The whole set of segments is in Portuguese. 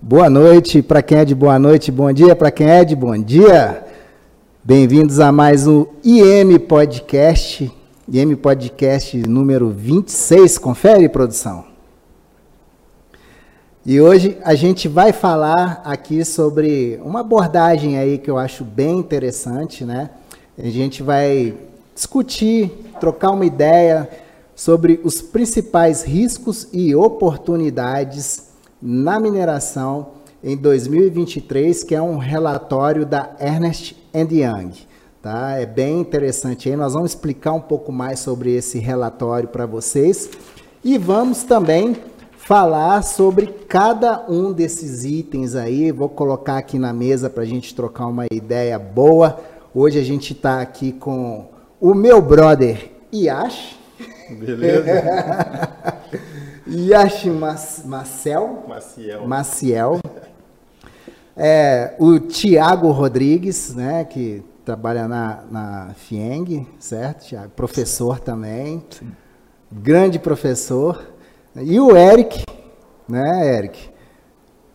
Boa noite para quem é de boa noite, bom dia para quem é de bom dia. Bem-vindos a mais um IM Podcast, IM Podcast número 26. Confere, produção. E hoje a gente vai falar aqui sobre uma abordagem aí que eu acho bem interessante, né? A gente vai discutir, trocar uma ideia sobre os principais riscos e oportunidades na mineração em 2023, que é um relatório da Ernest Young. Tá? É bem interessante aí. Nós vamos explicar um pouco mais sobre esse relatório para vocês e vamos também falar sobre cada um desses itens aí. Vou colocar aqui na mesa para a gente trocar uma ideia boa. Hoje a gente está aqui com o meu brother Yash. Beleza. Yash Marcel. Maciel. Maciel. É, o Tiago Rodrigues, né, que trabalha na, na FIENG, certo, Tiago? Professor também. Sim. Grande professor. E o Eric, né, Eric?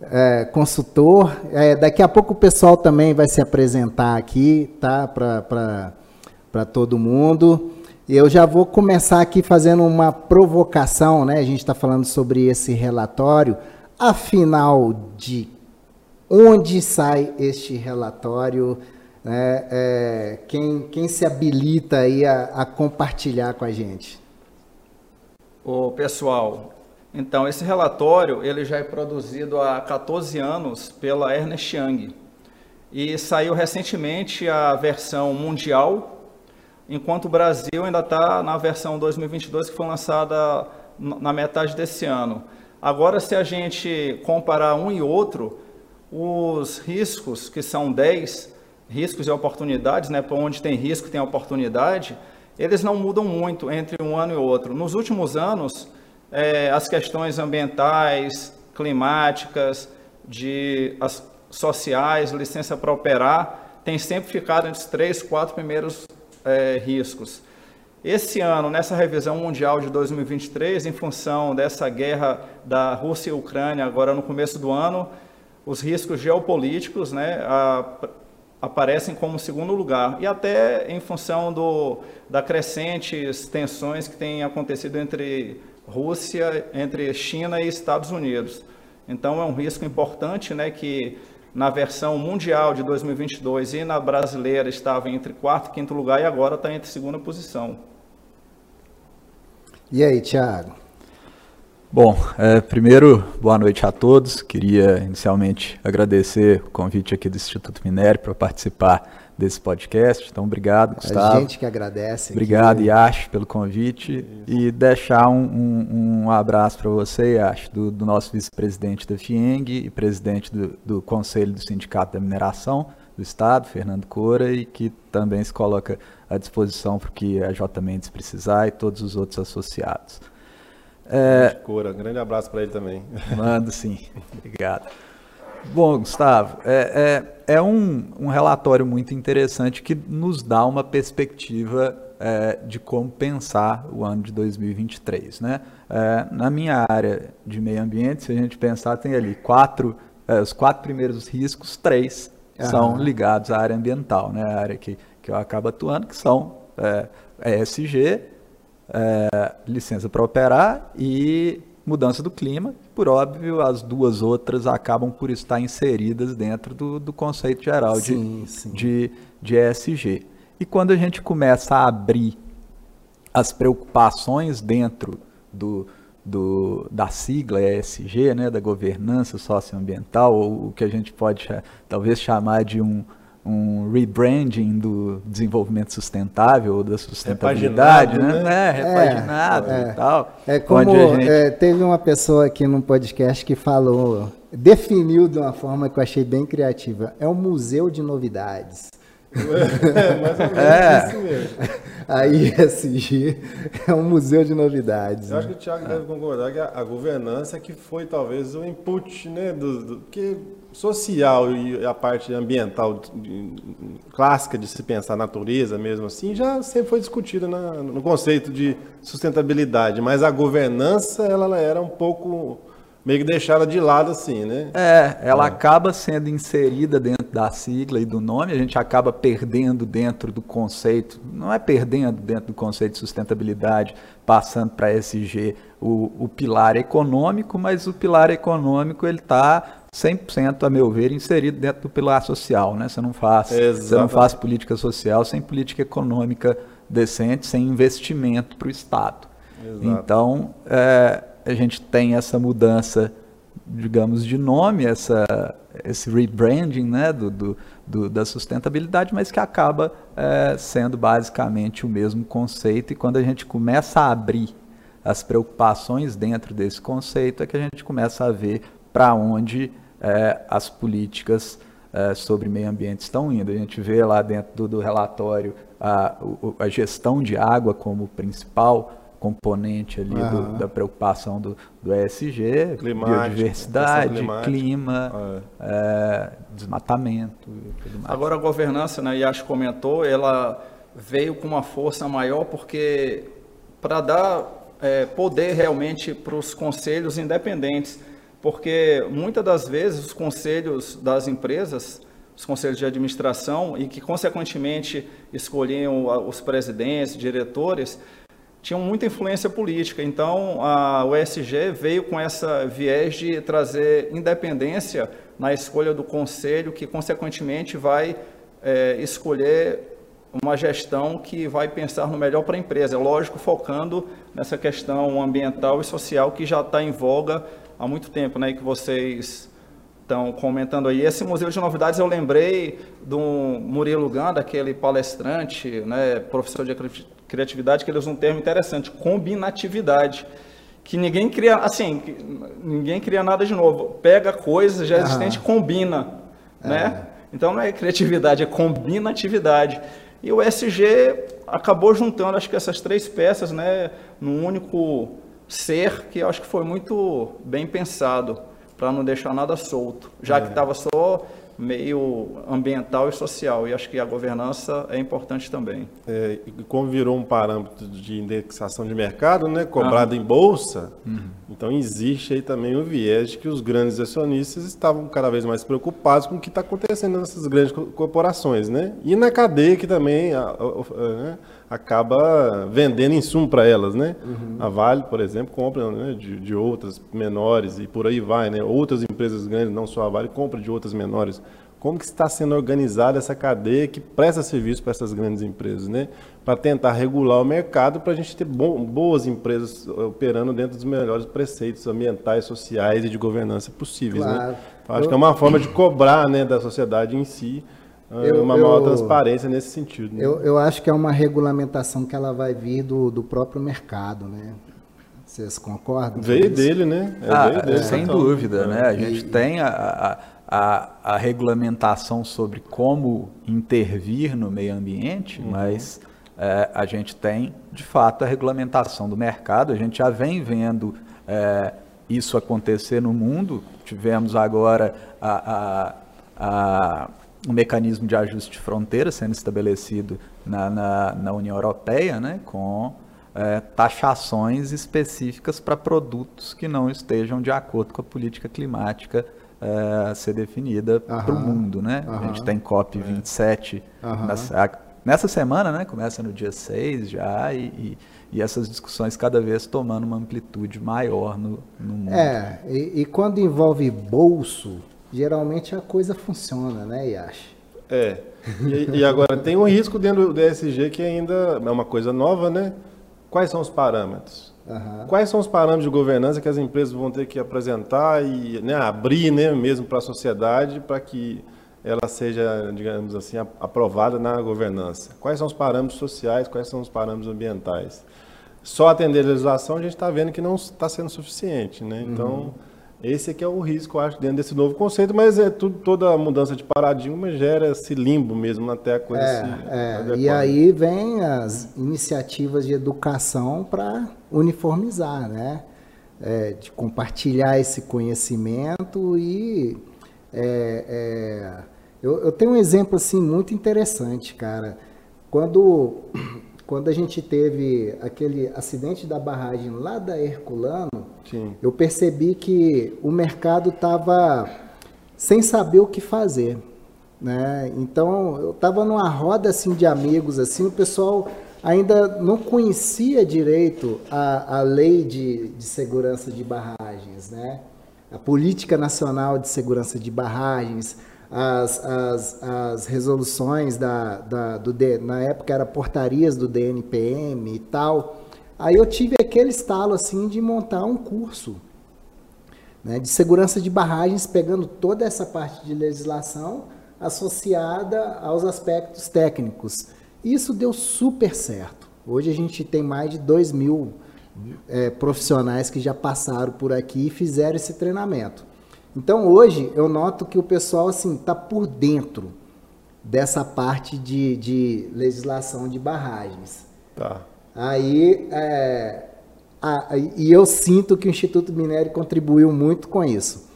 É, consultor. É, daqui a pouco o pessoal também vai se apresentar aqui, tá? Para todo mundo. Eu já vou começar aqui fazendo uma provocação, né? A gente está falando sobre esse relatório. Afinal, de onde sai este relatório? É, é, quem, quem se habilita aí a, a compartilhar com a gente? O pessoal, então esse relatório ele já é produzido há 14 anos pela Ernest Young e saiu recentemente a versão mundial, enquanto o Brasil ainda está na versão 2022 que foi lançada na metade desse ano. Agora, se a gente comparar um e outro, os riscos, que são 10 riscos e oportunidades, né, para onde tem risco tem oportunidade, eles não mudam muito entre um ano e outro. Nos últimos anos, é, as questões ambientais, climáticas, de as sociais, licença para operar, têm sempre ficado entre os três, quatro primeiros é, riscos. Esse ano, nessa revisão mundial de 2023, em função dessa guerra da Rússia e Ucrânia, agora no começo do ano, os riscos geopolíticos, né, a, aparecem como segundo lugar e até em função do, da crescentes tensões que têm acontecido entre Rússia, entre China e Estados Unidos. Então é um risco importante, né, que na versão mundial de 2022 e na brasileira estava entre quarto e quinto lugar e agora está entre segunda posição. E aí, Thiago? Bom, é, primeiro, boa noite a todos. Queria inicialmente agradecer o convite aqui do Instituto Minério para participar desse podcast. Então, obrigado, Gustavo. A gente que agradece. Obrigado, aqui. Yash, pelo convite. E deixar um, um, um abraço para você, Yash, do, do nosso vice-presidente da FIENG e presidente do, do Conselho do Sindicato da Mineração do Estado, Fernando Cora, e que também se coloca à disposição para o que a J Mendes precisar e todos os outros associados. É, Cora, um grande abraço para ele também. Mando sim, obrigado. Bom, Gustavo, é, é, é um, um, relatório muito interessante que nos dá uma perspectiva é, de como pensar o ano de 2023. Né? É, na minha área de meio ambiente, se a gente pensar, tem ali quatro, é, os quatro primeiros riscos, três são ligados à área ambiental, né? a área que, que eu acabo atuando, que são é, ESG, licença para operar e mudança do clima. Por óbvio, as duas outras acabam por estar inseridas dentro do, do conceito geral sim, de, sim. de, de ESG. E quando a gente começa a abrir as preocupações dentro do, do, da sigla ESG, né, da governança socioambiental, ou o que a gente pode talvez chamar de um, um rebranding do desenvolvimento sustentável ou da sustentabilidade, repaginado, né? né? É, repaginado é, e tal. É como gente... é, teve uma pessoa aqui no podcast que falou, definiu de uma forma que eu achei bem criativa. É um museu de novidades. É, mais ou menos é. isso mesmo. A ISG é um museu de novidades. Eu né? acho que o Thiago deve concordar que a, a, governança que foi talvez o input, né, do, do que social e a parte ambiental clássica de se pensar natureza mesmo assim, já sempre foi discutida no conceito de sustentabilidade, mas a governança ela era um pouco meio que deixada de lado assim, né? É, ela é. acaba sendo inserida dentro da sigla e do nome, a gente acaba perdendo dentro do conceito, não é perdendo dentro do conceito de sustentabilidade, passando para SG o, o pilar econômico, mas o pilar econômico ele está 100%, a meu ver, inserido dentro do pilar social. Né? Você, não faz, você não faz política social sem política econômica decente, sem investimento para o Estado. Exato. Então, é, a gente tem essa mudança, digamos, de nome, essa, esse rebranding né, do, do, do, da sustentabilidade, mas que acaba é, sendo basicamente o mesmo conceito. E quando a gente começa a abrir as preocupações dentro desse conceito, é que a gente começa a ver para onde é, as políticas é, sobre meio ambiente estão indo. A gente vê lá dentro do, do relatório a, a, gestão de água como principal componente ali do, da preocupação do, do ESG, Climático, biodiversidade, clima, é. É, desmatamento Agora a governança, né, Yash comentou, ela veio com uma força maior porque para dar é, poder realmente para os conselhos independentes, porque muitas das vezes os conselhos das empresas, os conselhos de administração e que consequentemente escolhiam os presidentes, diretores, tinham muita influência política. Então, a USG veio com essa viés de trazer independência na escolha do conselho, que, consequentemente, vai é, escolher uma gestão que vai pensar no melhor para a empresa. Lógico, focando nessa questão ambiental e social que já está em voga há muito tempo, né, e que vocês estão comentando aí. Esse Museu de Novidades eu lembrei do Murilo Ganda, aquele palestrante, né, professor de criatividade, que ele usa um termo interessante, combinatividade. Que ninguém cria, assim, ninguém cria nada de novo. Pega coisas já existentes e combina, é. né? Então não é criatividade, é combinatividade. E o SG acabou juntando, acho que essas três peças, né, num único ser que eu acho que foi muito bem pensado para não deixar nada solto, já é. que estava só meio ambiental e social. E acho que a governança é importante também. É, e como virou um parâmetro de indexação de mercado, né, cobrado ah. em bolsa, uhum. então existe aí também o viés de que os grandes acionistas estavam cada vez mais preocupados com o que está acontecendo nessas grandes corporações, né? E na cadeia que também a, a, a, né, acaba vendendo insumo para elas, né? Uhum. A Vale, por exemplo, compra né, de, de, outras menores e por aí vai, né? Outras empresas grandes, não só a Vale, compra de outras menores. Como que está sendo organizada essa cadeia que presta serviço para essas grandes empresas, né? Para tentar regular o mercado, para a gente ter bom, boas empresas operando dentro dos melhores preceitos ambientais, sociais e de governança possíveis, né? claro. né? Então, acho Eu... que é uma forma de cobrar, né, da sociedade em si eu, uma maior eu, transparência nesse sentido. Né? Eu, eu acho que é uma regulamentação que ela vai vir do, do próprio mercado, né? Vocês concordam? Veio dele, né? É ah, dele, sem então, dúvida, né? A gente e, tem a, a, a, regulamentação sobre como intervir no meio ambiente, uhum. mas é, a gente tem, de fato, a regulamentação do mercado. A gente já vem vendo é, isso acontecer no mundo. Tivemos agora a, a, a um mecanismo de ajuste de fronteira sendo estabelecido na, na, na União Europeia, né, com é, taxações específicas para produtos que não estejam de acordo com a política climática é, a ser definida para o mundo. Né? A gente tem COP27 nessa, nessa, semana, né? começa no dia 6 já, e, e, e, essas discussões cada vez tomando uma amplitude maior no, no mundo. É, e, e quando envolve bolso, geralmente a coisa funciona, né, Yash? É. E, e, agora tem um risco dentro do DSG que ainda é uma coisa nova, né? Quais são os parâmetros? Uhum. Quais são os parâmetros de governança que as empresas vão ter que apresentar e né, abrir né, mesmo para a sociedade para que ela seja, digamos assim, aprovada na governança? Quais são os parâmetros sociais, quais são os parâmetros ambientais? Só atender a legislação a gente está vendo que não está sendo suficiente, né? Então, uhum. Esse aqui é o risco, eu acho, dentro desse novo conceito, mas é tudo, toda mudança de paradigma gera esse limbo mesmo até a coisa é, se é. E aí vem as iniciativas de educação para uniformizar, né? É, de compartilhar esse conhecimento e é, é, eu, eu, tenho um exemplo assim muito interessante, cara. Quando quando a gente teve aquele acidente da barragem lá da Herculano, Sim. eu percebi que o mercado estava sem saber o que fazer. Né? Então, eu estava numa roda assim, de amigos, assim, o pessoal ainda não conhecia direito a, a lei de, de segurança de barragens, né? a política nacional de segurança de barragens, as, as, as resoluções da, da, do, na época era portarias do DNPM e tal. Aí eu tive aquele estalo assim de montar um curso né, de segurança de barragens, pegando toda essa parte de legislação associada aos aspectos técnicos. Isso deu super certo. Hoje a gente tem mais de 2 mil é, profissionais que já passaram por aqui e fizeram esse treinamento. Então hoje eu noto que o pessoal assim está por dentro dessa parte de, de legislação de barragens. Tá. Aí é, a, e eu sinto que o Instituto Minério contribuiu muito com isso.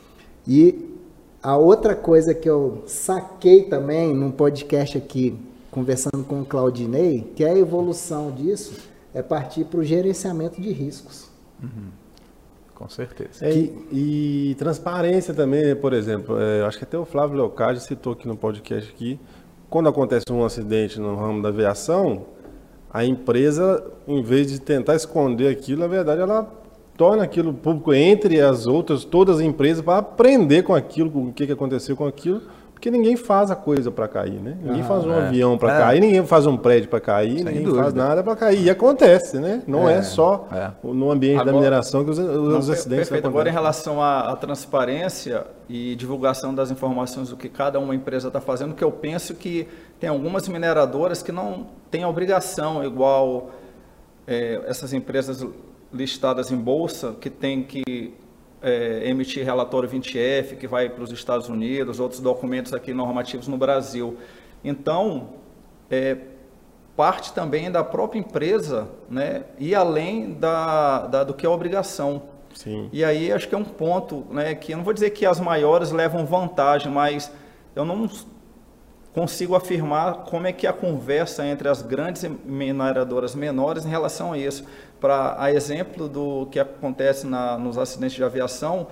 E a outra coisa que eu saquei também num podcast aqui, conversando com o Claudinei, que é a evolução disso, é partir para o gerenciamento de riscos. Uhum. Com certeza. É, e, transparência também, por exemplo, é, acho que até o Flávio Leocádio citou aqui no podcast aqui, quando acontece um acidente no ramo da aviação, a empresa, em vez de tentar esconder aquilo, na verdade ela torna aquilo público entre as outras, todas as empresas, para aprender com aquilo, com o que, que aconteceu com aquilo, porque ninguém faz a coisa para cair, né? Ninguém ah, faz um é. avião para é. cair, ninguém faz um prédio para cair, Sem ninguém dúvida. faz nada para cair. E acontece, né? Não é, é só é. no ambiente Agora, da mineração que os, os não, acidentes perfeito. acontecem. Agora, em relação à, à, transparência e divulgação das informações do que cada uma empresa está fazendo, que eu penso que tem algumas mineradoras que não têm obrigação, igual é, essas empresas listadas em bolsa, que tem que é, emitir relatório 20F, que vai para os Estados Unidos, outros documentos aqui normativos no Brasil. Então, é, parte também da própria empresa, né, e além da, da, do que é obrigação. Sim. E aí acho que é um ponto, né, que eu não vou dizer que as maiores levam vantagem, mas eu não consigo afirmar como é que é a conversa entre as grandes mineradoras menores em relação a isso para, a exemplo do que acontece na, nos acidentes de aviação,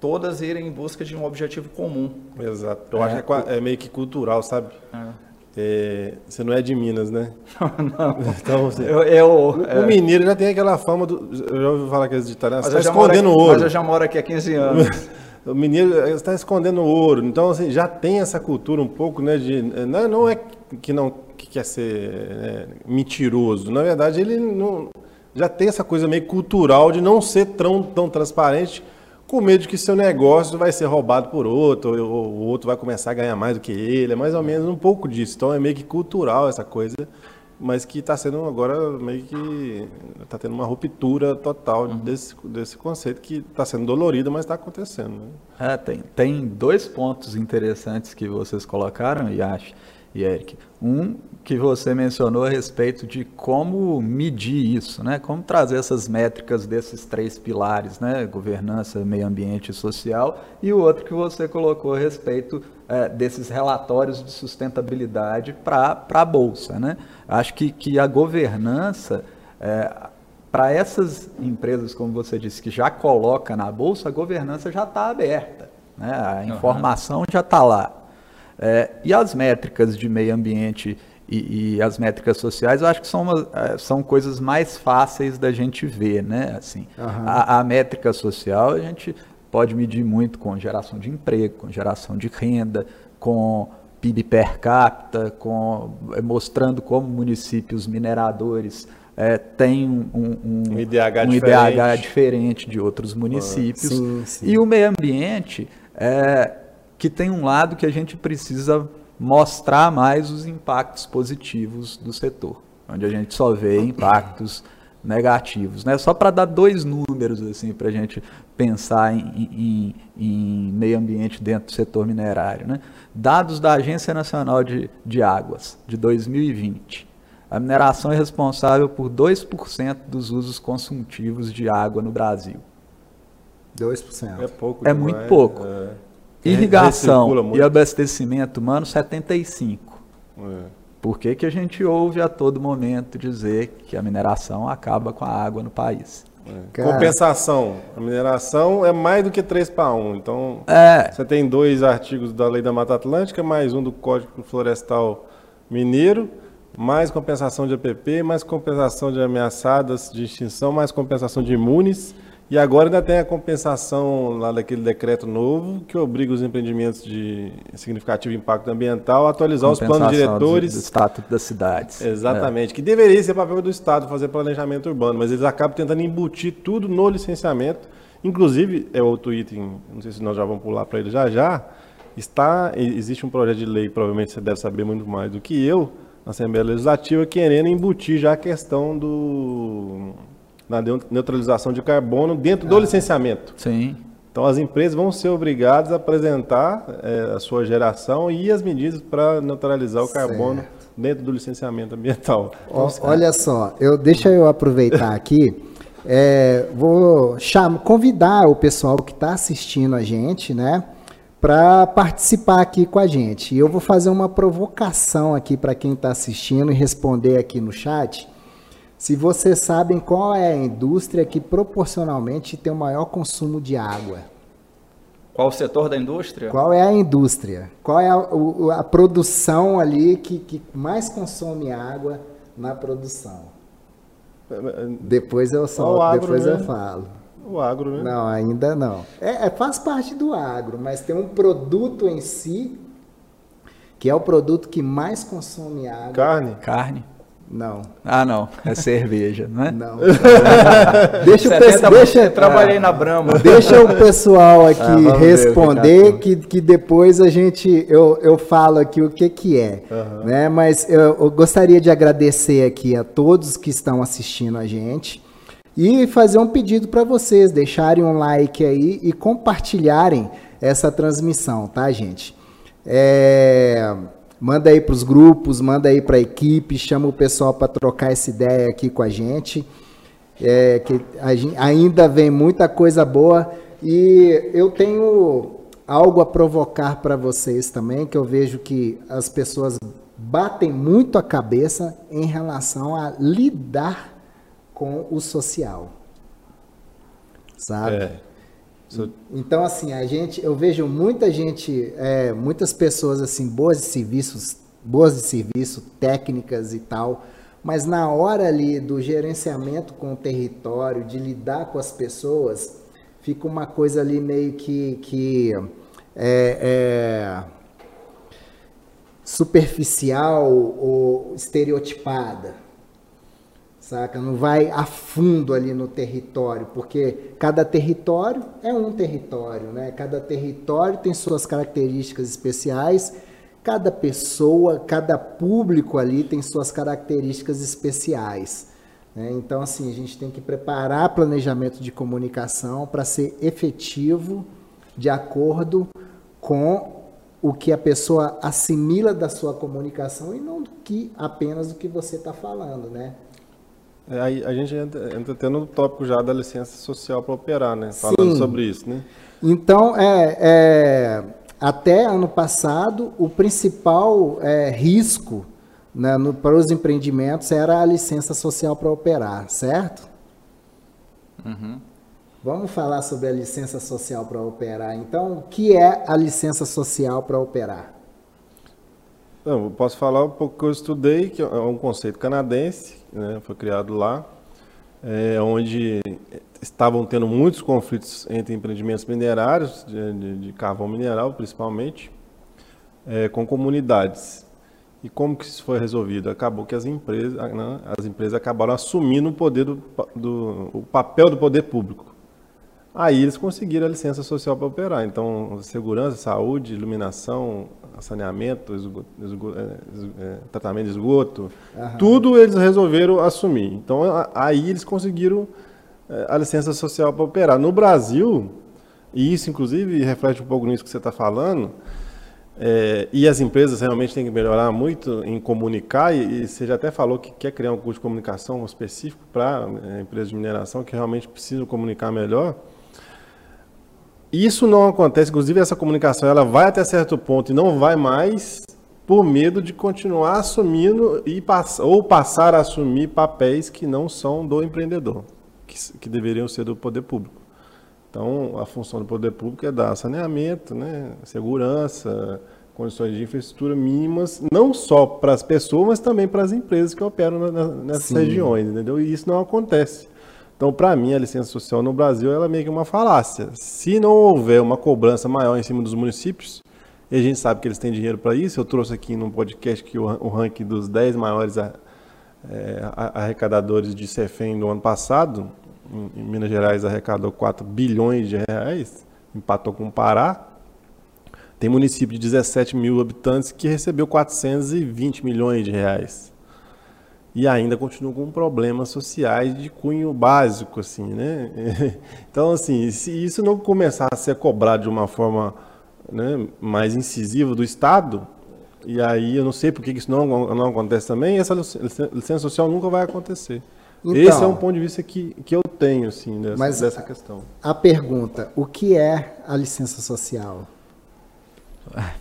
todas irem em busca de um objetivo comum. Exato. Eu é, acho que é, é, meio que cultural, sabe? É. É, você não é de Minas, né? não. Então, você, eu, eu, o, é... o, mineiro já tem aquela fama do. Eu já ouvi falar que eles de. Você está escondendo aqui, ouro. Mas eu já moro aqui há 15 anos. o mineiro está escondendo ouro. Então, assim, já tem essa cultura um pouco, né? De, não, não é que não que quer ser né, mentiroso. Na verdade, ele não já tem essa coisa meio cultural de não ser tão, tão transparente, com medo de que seu negócio vai ser roubado por outro, ou o outro vai começar a ganhar mais do que ele. É mais ou menos um pouco disso. Então é meio que cultural essa coisa, mas que está sendo agora meio que. está tendo uma ruptura total uhum. desse, desse conceito que está sendo dolorido, mas está acontecendo. Né? É, tem, tem dois pontos interessantes que vocês colocaram, e acho e Eric. Um que você mencionou a respeito de como medir isso, né? Como trazer essas métricas desses três pilares, né? Governança, meio ambiente e social. E o outro que você colocou a respeito é, desses relatórios de sustentabilidade para a Bolsa, né? Acho que, que a governança... É, para essas empresas, como você disse, que já coloca na bolsa, a governança já está aberta, né? a informação uhum. já está lá. É, e as métricas de meio ambiente e, e, as métricas sociais, eu acho que são, uma, é, são coisas mais fáceis da gente ver, né? Assim, uhum. a, a, métrica social a gente pode medir muito com geração de emprego, com geração de renda, com PIB per capita, com, é, mostrando como municípios mineradores é, têm um, um, um, IDH, um diferente. IDH, diferente. de outros municípios. sim, sim. E o meio ambiente é, que tem um lado que a gente precisa mostrar mais os impactos positivos do setor, onde a gente só vê impactos negativos. Né? Só para dar dois números assim, para a gente pensar em, em, em, meio ambiente dentro do setor minerário. Né? Dados da Agência Nacional de, de Águas, de 2020. A mineração é responsável por 2% dos usos consumptivos de água no Brasil. 2%. É pouco. É demais. muito pouco. É. Irrigação e abastecimento humano, 75. É. Por que, que a gente ouve a todo momento dizer que a mineração acaba com a água no país? É. Compensação. A mineração é mais do que 3 para 1. Então, É. você tem dois artigos da Lei da Mata Atlântica, mais um do Código Florestal Mineiro, mais compensação de APP, mais compensação de ameaçadas de extinção, mais compensação de imunes. E agora ainda tem a compensação lá daquele decreto novo que obriga os empreendimentos de significativo impacto ambiental a atualizar os planos Compensação do- diretores Do, Estatuto das Cidades. Exatamente, que deveria ser papel do Estado fazer planejamento urbano, mas eles acabam tentando embutir tudo no licenciamento. Inclusive, é outro item, não sei se nós já vamos pular para ele já já, está, existe um projeto de lei, provavelmente você deve saber muito mais do que eu, na Assembleia Legislativa, querendo embutir já a questão do neu- neutralização de carbono dentro do licenciamento. Sim. Então, as empresas vão ser obrigadas a apresentar eh, a sua geração e as medidas para neutralizar o carbono dentro do licenciamento ambiental. Ó, olha só, eu, deixa eu aproveitar aqui. é, vou cham, convidar o pessoal que está assistindo a gente, né, para participar aqui com a gente. E eu vou fazer uma provocação aqui para quem está assistindo e responder aqui no chat. Se vocês sabem qual é a indústria que proporcionalmente tem o maior consumo de água. Qual o setor da indústria? Qual é a indústria? Qual é a, a produção ali que, que mais consome água na produção? Depois eu Só agro, depois né? eu falo. O agro, né? Não, ainda não. É, é, faz parte do agro, mas tem um produto em si que é o produto que mais consome água. Carne? Carne? Não, Ah, não. É cerveja, não é? não. deixa o 70 pessoal, deixa, trabalhei na Brahma. Deixa o pessoal aqui Ah, vamos ver que responder, que depois a gente eu, eu falo aqui o que, que é. Né? Mas eu, eu gostaria de agradecer aqui a todos que estão assistindo a gente e fazer um pedido para vocês deixarem um like aí e compartilharem essa transmissão, tá, gente? É, manda aí para os grupos, manda aí para a equipe, chama o pessoal para trocar essa ideia aqui com a gente. É, que a gen- ainda vem muita coisa boa e eu tenho algo a provocar para vocês também, que eu vejo que as pessoas batem muito a cabeça em relação a lidar com o social. Sabe? É. Então, assim, a gente, eu vejo muita gente, é, muitas pessoas assim, boas de serviços, boas de serviço, técnicas e tal, mas na hora ali do gerenciamento com o território, de lidar com as pessoas, fica uma coisa ali meio que, que é, é, superficial ou estereotipada saca? Não vai a fundo ali no território, porque cada território é um território, né? Cada território tem suas características especiais, cada pessoa, cada público ali tem suas características especiais. né? Então, assim, a gente tem que preparar planejamento de comunicação para ser efetivo de acordo com o que a pessoa assimila da sua comunicação e não que apenas do que você está falando, né? É, aí a gente entra, entra até no tópico já da licença social para operar, né? Falando Sim. sobre isso, né? Então, é, é, até ano passado, o principal é, risco né, no- para os empreendimentos era a licença social para operar, certo? Vamos falar sobre a licença social para operar. Então, o que é a licença social para operar? Não, eu posso falar um pouco que eu estudei, que é um conceito canadense, né, foi criado lá, é, onde estavam tendo muitos conflitos entre empreendimentos minerários, de, de- de carvão mineral principalmente, é, com comunidades. E como que isso foi resolvido? Acabou que as empresas, né, as empresas acabaram assumindo o poder do, do- o papel do poder público. Aí eles conseguiram a licença social para operar. Então, segurança, saúde, iluminação, saneamento, esgo- esgo- é, é, tratamento de esgoto, tudo eles resolveram assumir. Então, aí eles conseguiram é, a licença social para operar. No Brasil, e isso inclusive reflete um pouco nisso que você está falando, é, e as empresas realmente têm que melhorar muito em comunicar, e, e você já até falou que quer criar um curso de comunicação específico para é, empresas de mineração que realmente precisam comunicar melhor. Isso não acontece, inclusive essa comunicação ela vai até certo ponto e não vai mais. por medo de continuar assumindo e pass ou passar a assumir papéis que não são do empreendedor, que, que deveriam ser do poder público. Então, a função do poder público é dar saneamento, né, segurança, condições de infraestrutura mínimas, não só para as pessoas, mas também para as empresas que operam na, nessas Sim. regiões, entendeu? E isso não acontece. Então, para mim, a licença social no Brasil ela é meio que uma falácia. Se não houver uma cobrança maior em cima dos municípios, e a gente sabe que eles têm dinheiro para isso, eu trouxe aqui num podcast que o, o ranking dos 10 maiores é, arrecadadores de CEFEM do ano passado, em, em Minas Gerais arrecadou 4 bilhões de reais, empatou com o Pará. Tem município de 17 mil habitantes que recebeu 420 milhões de reais e ainda continuam com problemas sociais de cunho básico, assim, né? Então, assim, se isso não começar a ser cobrado de uma forma né, mais incisiva do Estado, e aí eu não sei por que isso não, não acontece também, essa licença social nunca vai acontecer. Então, Esse é um ponto de vista que, que eu tenho, assim, dessa, mas dessa questão. A pergunta, o que é a licença social?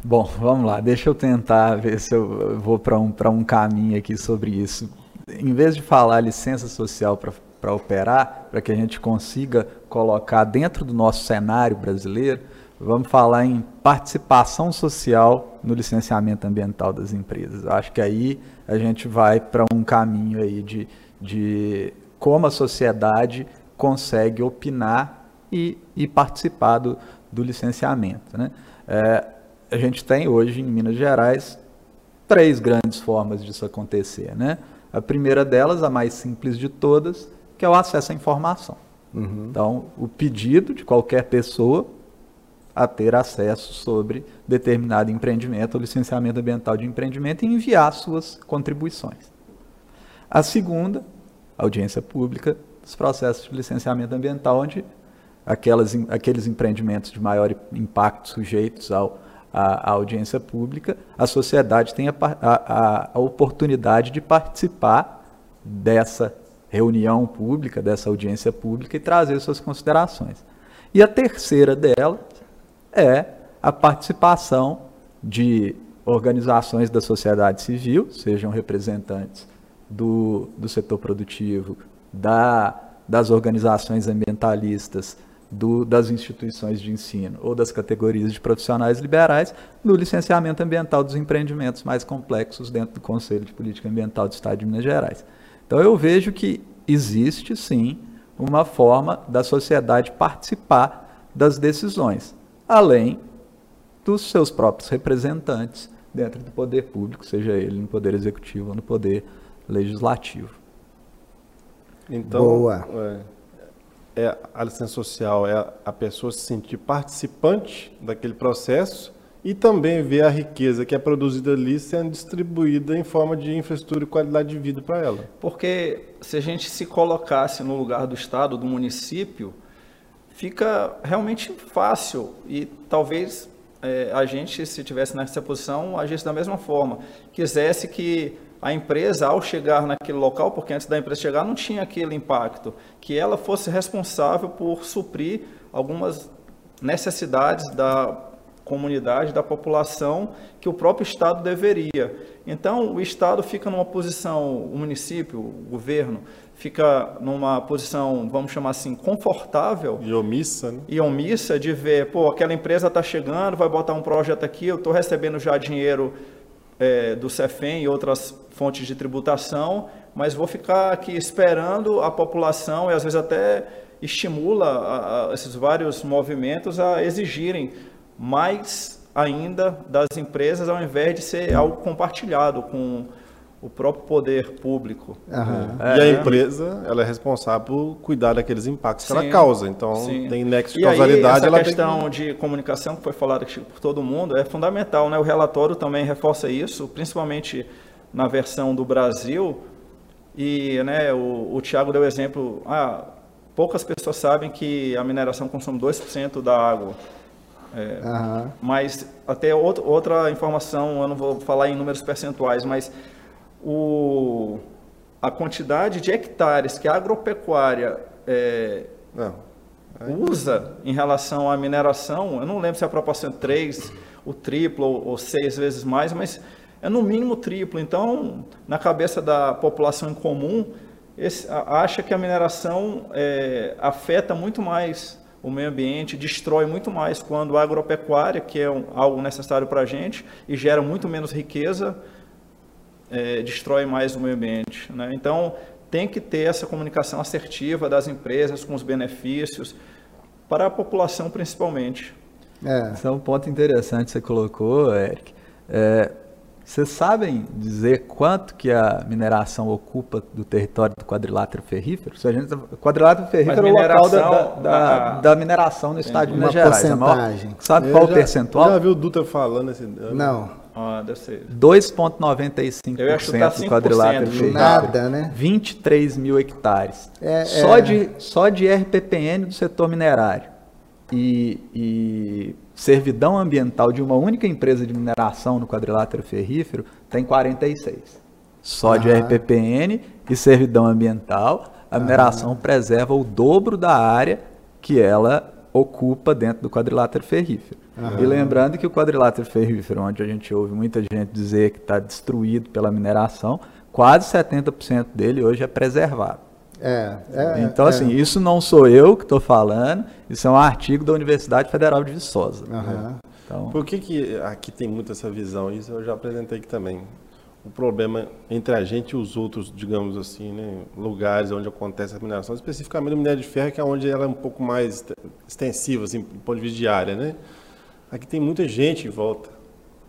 Bom, vamos lá, deixa eu tentar ver se eu vou para um, um caminho aqui sobre isso em vez de falar licença social para operar, para que a gente consiga colocar dentro do nosso cenário brasileiro, vamos falar em participação social no licenciamento ambiental das empresas. Acho que aí a gente vai para um caminho aí de, de como a sociedade consegue opinar e, e participar do, do licenciamento. Né? É, a gente tem hoje em Minas Gerais três grandes formas disso acontecer. Né? A primeira delas, a mais simples de todas, que é o acesso à informação. Uhum. Então, o pedido de qualquer pessoa a ter acesso sobre determinado empreendimento ou licenciamento ambiental de empreendimento e enviar suas contribuições. A segunda, audiência pública dos processos de licenciamento ambiental, onde aquelas, aqueles empreendimentos de maior impacto sujeitos ao a, audiência pública, a sociedade tem a, a, a oportunidade de participar dessa reunião pública, dessa audiência pública e trazer suas considerações. E a terceira delas é a participação de organizações da sociedade civil, sejam representantes do, do setor produtivo, da, das organizações ambientalistas, do, das instituições de ensino ou das categorias de profissionais liberais no licenciamento ambiental dos empreendimentos mais complexos dentro do Conselho de Política Ambiental do Estado de Minas Gerais. Então eu vejo que existe sim uma forma da sociedade participar das decisões, além dos seus próprios representantes dentro do poder público, seja ele no poder executivo ou no poder legislativo. Então, Boa. É é a licença social é a pessoa se sentir participante daquele processo e também ver a riqueza que é produzida ali sendo distribuída em forma de infraestrutura e qualidade de vida para ela. Porque se a gente se colocasse no lugar do estado, do município, fica realmente fácil e talvez é, a gente, se tivesse nessa posição, agisse da mesma forma. Quisesse que a empresa, ao chegar naquele local, porque antes da empresa chegar não tinha aquele impacto, que ela fosse responsável por suprir algumas necessidades da comunidade, da população, que o próprio Estado deveria. Então, o Estado fica numa posição, o município, o governo, fica numa posição, vamos chamar assim, confortável. E omissa, né? E omissa de ver, pô, aquela empresa está chegando, vai botar um projeto aqui, eu estou recebendo já dinheiro é, do CEFEM e outras fontes de tributação, mas vou ficar aqui esperando a população e às vezes até estimula a, a, esses vários movimentos a exigirem mais ainda das empresas ao invés de ser algo compartilhado com o próprio poder público. Uhum. É, e a empresa, ela é responsável por cuidar daqueles impactos sim, que ela causa. Então, sim. tem nexo de e causalidade. Aí, essa questão tem... de comunicação que foi falada por todo mundo é fundamental. Né? O relatório também reforça isso, principalmente na versão do Brasil. E né, o, o Tiago deu exemplo, ah, poucas pessoas sabem que a mineração consome 2% da água. É, uhum. Mas até outra informação, eu não vou falar em números percentuais, mas o, a quantidade de hectares que a agropecuária é, usa em relação à mineração, eu não lembro se é a proporção 3, o triplo ou, ou 6 vezes mais, mas é no mínimo triplo. Então, na cabeça da população em comum, esse, acha que a mineração é, afeta muito mais o meio ambiente, destrói muito mais quando a agropecuária, que é um, algo necessário para a gente e gera muito menos riqueza, é, destrói mais o meio ambiente. Né? Então, tem que ter essa comunicação assertiva das empresas com os benefícios, para a população principalmente. É. Esse é um ponto interessante que você colocou, Eric. É, vocês sabem dizer quanto que a mineração ocupa do território do quadrilátero ferrífero? Se a gente, o quadrilátero ferrífero é o local da, da, a, da, mineração no estado de Minas Gerais. É porcentagem. sabe eu qual já, o percentual? Já viu o Dutra falando esse... Não. Ah, deve ser. 2,95% do quadrilátero ferrífero. Nada, né? 23 mil hectares. É, só, é... De, só de RPPN do setor minerário. E, e servidão ambiental de uma única empresa de mineração no quadrilátero ferrífero tem 46. Só de RPPN e servidão ambiental, a mineração preserva o dobro da área que ela ocupa dentro do quadrilátero ferrífero. E lembrando que o quadrilátero ferrífero, onde a gente ouve muita gente dizer que está destruído pela mineração, quase 70% dele hoje é preservado. É, é, então, assim, é. isso não sou eu que estou falando, isso é um artigo da Universidade Federal de Viçosa. Uhum. Então, Por que, que aqui tem muito essa visão? Isso eu já apresentei aqui também. O problema entre a gente e os outros, digamos assim, né, lugares onde acontece a mineração, especificamente o minério de ferro, que é onde ela é um pouco mais extensiva, assim, do ponto de vista de área, né? Aqui tem muita gente em volta.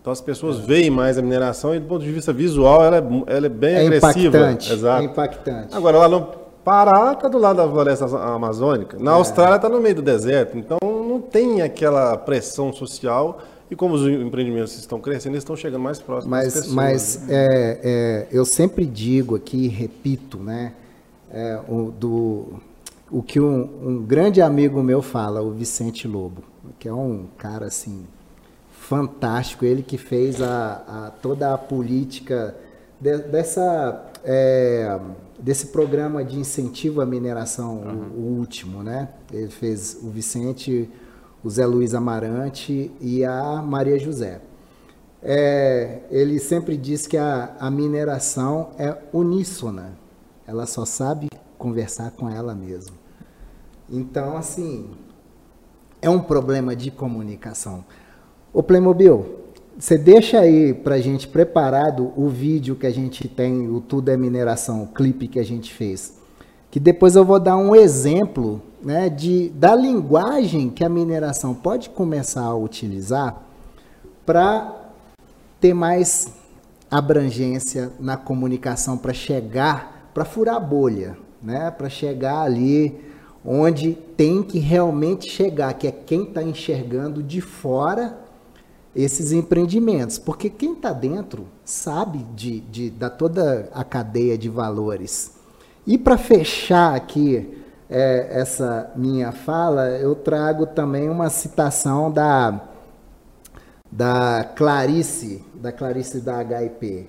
Então as pessoas é. veem mais a mineração e do ponto de vista visual ela é, ela é bem é agressiva. Impactante, Exato. É impactante. Agora lá no Pará está do lado da floresta amazônica. Na é. Austrália está no meio do deserto. Então não tem aquela pressão social. E como os empreendimentos estão crescendo, eles estão chegando mais próximos mas, pessoas. Mas né? é, é, eu sempre digo aqui, repito, né, é, o, do, o que um, um, grande amigo meu fala, o Vicente Lobo, que é um cara assim fantástico, ele que fez a, a toda a política de, dessa é, desse programa de incentivo à mineração, uhum. o, o, último, né? Ele fez o Vicente, o Zé Luiz Amarante e a Maria José. É, ele sempre diz que a, a mineração é uníssona, ela só sabe conversar com ela mesma. Então, assim, é um problema de comunicação. O Playmobil, você deixa aí para gente preparado o vídeo que a gente tem, o Tudo é Mineração, o clipe que a gente fez. Que depois eu vou dar um exemplo né, de, da linguagem que a mineração pode começar a utilizar para ter mais abrangência na comunicação, para chegar, para furar a bolha, né, para chegar ali onde tem que realmente chegar, que é quem está enxergando de fora esses empreendimentos, porque quem está dentro sabe de, de, da toda a cadeia de valores. E para fechar aqui é, essa minha fala, eu trago também uma citação da, da Clarice, da Clarice da HIP,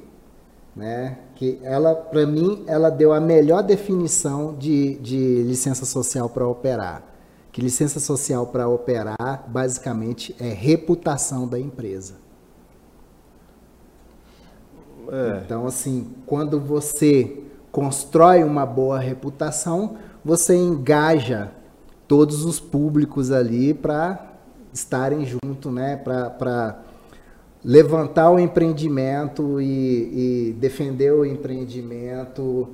né? que ela, para mim, ela deu a melhor definição de, de licença social para operar que licença social para operar basicamente é reputação da empresa. É. Então, assim, quando você constrói uma boa reputação, você engaja todos os públicos ali para estarem junto, né? Para levantar o empreendimento e, e, defender o empreendimento,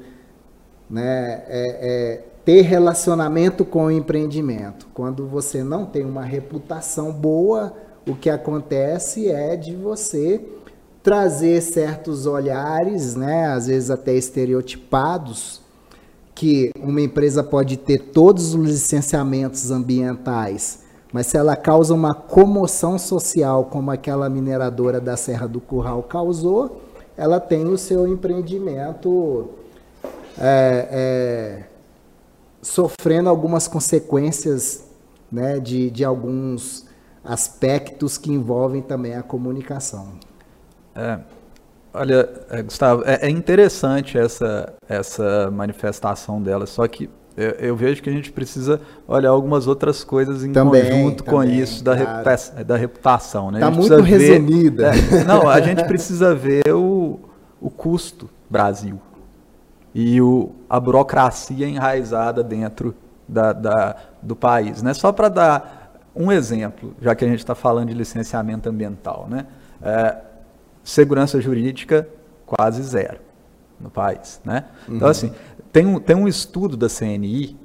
né? É, é, ter relacionamento com o empreendimento. Quando você não tem uma reputação boa, o que acontece é de você trazer certos olhares, né, às vezes até estereotipados, que uma empresa pode ter todos os licenciamentos ambientais, mas se ela causa uma comoção social, como aquela mineradora da Serra do Curral causou, ela tem o seu empreendimento é, é, sofrendo algumas consequências né, de, de alguns aspectos que envolvem também a comunicação. É, olha, é, Gustavo, é, é, interessante essa, essa manifestação dela, só que eu, eu, vejo que a gente precisa olhar algumas outras coisas em também, conjunto também, com isso da, claro. reputação, da reputação. Né? Está muito resumida. Ver, é, não, a gente precisa ver o, o custo Brasil e o, a burocracia enraizada dentro da, da do país. Né? Só para dar um exemplo, já que a gente está falando de licenciamento ambiental. Né? É, segurança jurídica quase zero no país. Né? Então, uhum. Então, assim, tem um, tem um estudo da CNI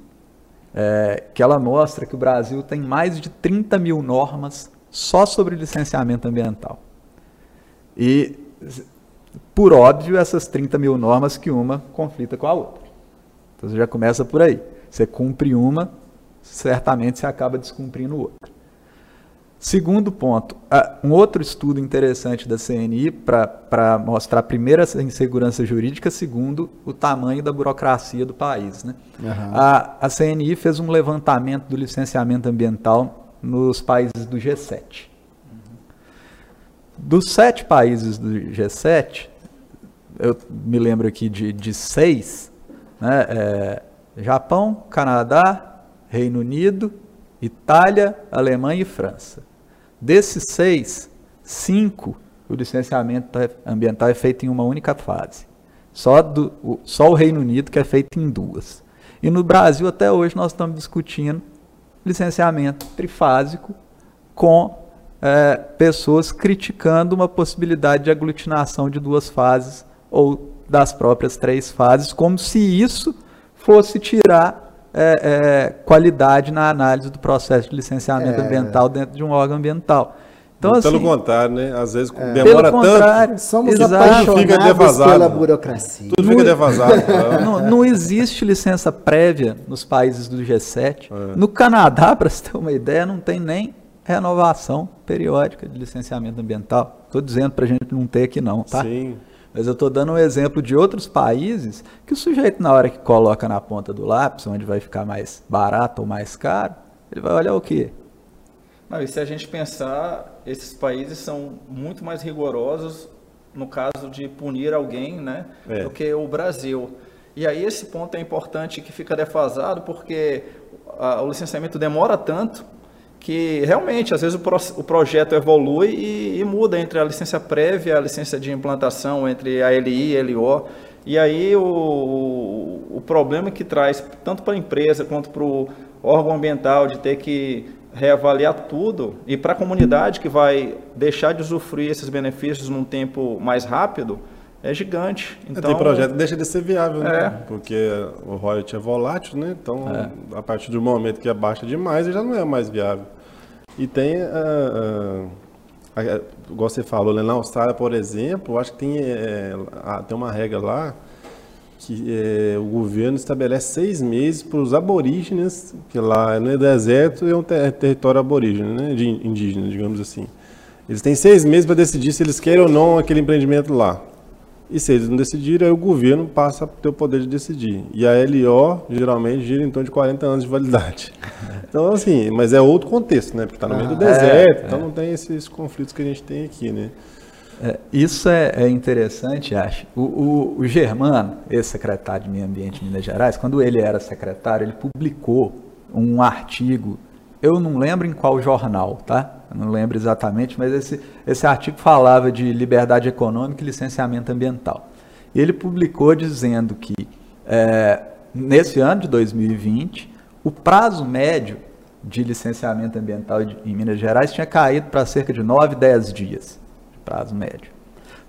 é, que ela mostra que o Brasil tem mais de 30 mil normas só sobre licenciamento ambiental. E, por óbvio, essas 30 mil normas que uma conflita com a outra. Então você já começa por aí. Você cumpre uma, certamente você acaba descumprindo outra. Segundo ponto, um outro estudo interessante da CNI para mostrar, primeiro, a insegurança jurídica, segundo, o tamanho da burocracia do país. Né? Uhum. A, a CNI fez um levantamento do licenciamento ambiental nos países do G7. Uhum. Dos sete países do G7, eu me lembro aqui de, de seis, né, é, Japão, Canadá, Reino Unido, Itália, Alemanha e França. Desses seis, cinco, o licenciamento ambiental é feito em uma única fase. Só, do, o, só o Reino Unido que é feito em duas. E no Brasil, até hoje, nós estamos discutindo licenciamento trifásico com é, pessoas criticando uma possibilidade de aglutinação de duas fases ou das próprias três fases, como se isso fosse tirar é, é, qualidade na análise do processo de licenciamento é. ambiental dentro de um órgão ambiental. Então, assim, pelo contrário, né? Às vezes é. demora pelo tanto. Somos exato, apaixonados fica defasado, pela burocracia. Tudo fica defasado. não, não, existe licença prévia nos países do G7. É. No Canadá, para você ter uma ideia, não tem nem renovação periódica de licenciamento ambiental. Estou dizendo para a gente não ter aqui não, tá? Sim. Mas eu estou dando um exemplo de outros países que o sujeito, na hora que coloca na ponta do lápis, onde vai ficar mais barato ou mais caro, ele vai olhar o quê? Não, e se a gente pensar, esses países são muito mais rigorosos no caso de punir alguém né, é. do que o Brasil. E aí esse ponto é importante que fica defasado porque a, o licenciamento demora tanto que realmente, às vezes, o, pro, o projeto evolui e, e, muda entre a licença prévia e a licença de implantação, entre a LI e a LO. E aí o, o, o problema que traz, tanto para a empresa quanto para o órgão ambiental, de ter que reavaliar tudo, e para a comunidade que vai deixar de usufruir esses benefícios num tempo mais rápido, é gigante. Então, Tem projeto que deixa de ser viável, né? É. Porque o royalty é volátil, né? Então, é. a partir do momento que abaixa demais, ele já não é mais viável. E tem, uh, uh, igual você falou, né, na Austrália, por exemplo, acho que tem, é, tem uma regra lá que é, o governo estabelece seis meses para os aborígenes, que lá no deserto é um ter território aborígene, né, de indígena, digamos assim. Eles têm seis meses para decidir se eles querem ou não aquele empreendimento lá. E se eles não decidirem, aí o governo passa a ter o poder de decidir. E a LO geralmente gira em torno de 40 anos de validade. Então, assim, mas é outro contexto, né? Porque está no meio do ah, deserto, é, então é. não tem esses conflitos que a gente tem aqui, né? É, isso é, é, interessante, acho. O, o, o Germano, ex-secretário de Meio Ambiente de Minas Gerais, quando ele era secretário, ele publicou um artigo, eu não lembro em qual jornal, tá? Não lembro exatamente, mas esse, esse artigo falava de liberdade econômica e licenciamento ambiental. Ele publicou dizendo que é, nesse ano de 2020, o prazo médio de licenciamento ambiental em Minas Gerais tinha caído para cerca de 9, 10 dias de prazo médio.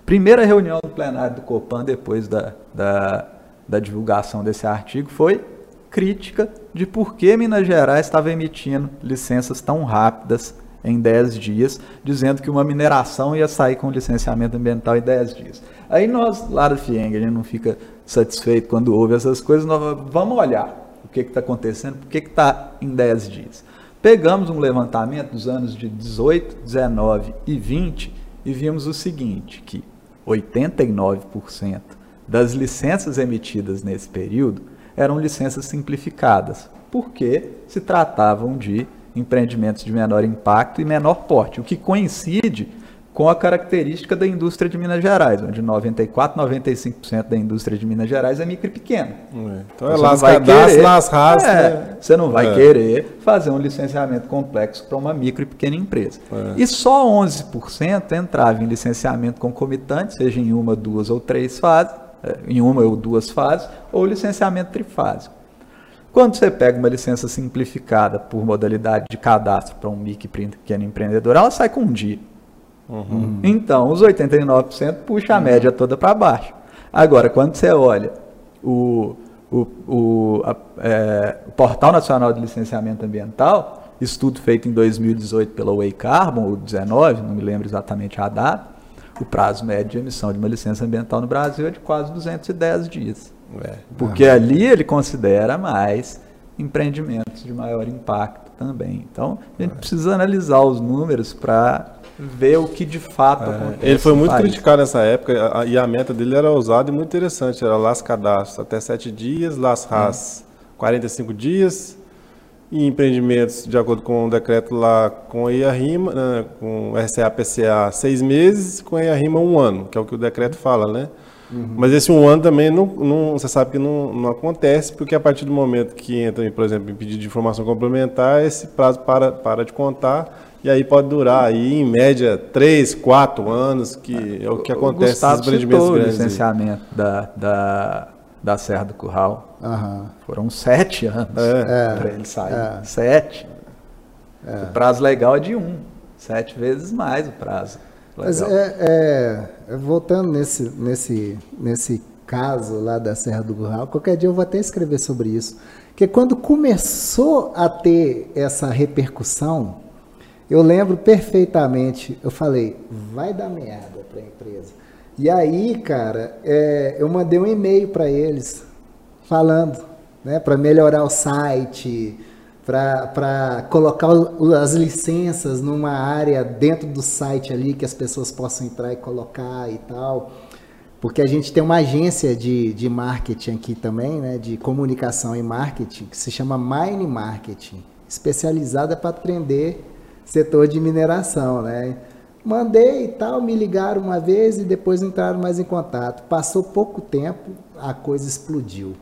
Primeira reunião do plenário do Copan depois da, da, da divulgação desse artigo foi crítica de por que Minas Gerais estava emitindo licenças tão rápidas em 10 dias, dizendo que uma mineração ia sair com licenciamento ambiental em 10 dias. Aí nós, lá do FIENG, a gente não fica satisfeito quando ouve essas coisas, nós vamos olhar o que está acontecendo, por que está em 10 dias. Pegamos um levantamento dos anos de 18, 19 e 20 e vimos o seguinte, que 89% das licenças emitidas nesse período eram licenças simplificadas, porque se tratavam de empreendimentos de menor impacto e menor porte, o que coincide com a característica da indústria de Minas Gerais, onde 94, 95% da indústria de Minas Gerais é micro e pequena. É. Então é las cadastro, las ras, é, né? Você não vai É. querer fazer um licenciamento complexo para uma micro e pequena empresa. É. E só 11% entrava em licenciamento concomitante, seja em uma, duas ou três fases, é, em uma ou duas fases, ou licenciamento trifásico. Quando você pega uma licença simplificada por modalidade de cadastro para um micro pequeno empreendedor, ela sai com um dia. Então, os 89% puxa a média toda para baixo. Agora, quando você olha o, o, o, a- é, o Portal Nacional de Licenciamento Ambiental, estudo feito em 2018 pela Way Carbon, ou 19, não me lembro exatamente a data, o prazo médio de emissão de uma licença ambiental no Brasil é de quase 210 dias. É. Porque ali ele considera mais empreendimentos de maior impacto também. Então, a gente precisa analisar os números para ver o que de fato acontece. Ele foi muito criticado nessa época a- e a meta dele era ousada e muito interessante. Era las cadastros até 7 dias, las ras 45 dias e empreendimentos de acordo com o decreto lá com a IARIMA, né, com o RCA-PCA 6 meses, com a IARIMA um ano, que é o que o decreto fala, né? Mas esse um ano também não, não- você sabe que não, não acontece, porque a partir do momento que entra, por exemplo, em pedido de informação complementar, esse prazo para, para de contar e aí pode durar aí, em média, 3, 4 anos, que é o que O acontece Gustavo nos empreendimentos o grandes. aí. licenciamento da, da, da Serra do Curral. Aham. Foram sete anos É. para ele sair. É. Sete. O prazo legal é de um. Sete vezes mais o prazo. Mas é, é, é, voltando nesse, nesse, nesse caso lá da Serra do Curral, qualquer dia eu vou até escrever sobre isso. Porque quando começou a ter essa repercussão, eu lembro perfeitamente, eu falei, vai dar merda para a empresa. E aí, cara, é, eu mandei um e-mail para eles falando, né, para melhorar o site, para colocar as licenças numa área dentro do site ali que as pessoas possam entrar e colocar e tal. Porque a gente tem uma agência de, de marketing aqui também, né, de comunicação e marketing, que se chama Mine Marketing, especializada para atender setor de mineração, né? Mandei e tal, me ligaram uma vez e depois entraram mais em contato. Passou pouco tempo, a coisa explodiu.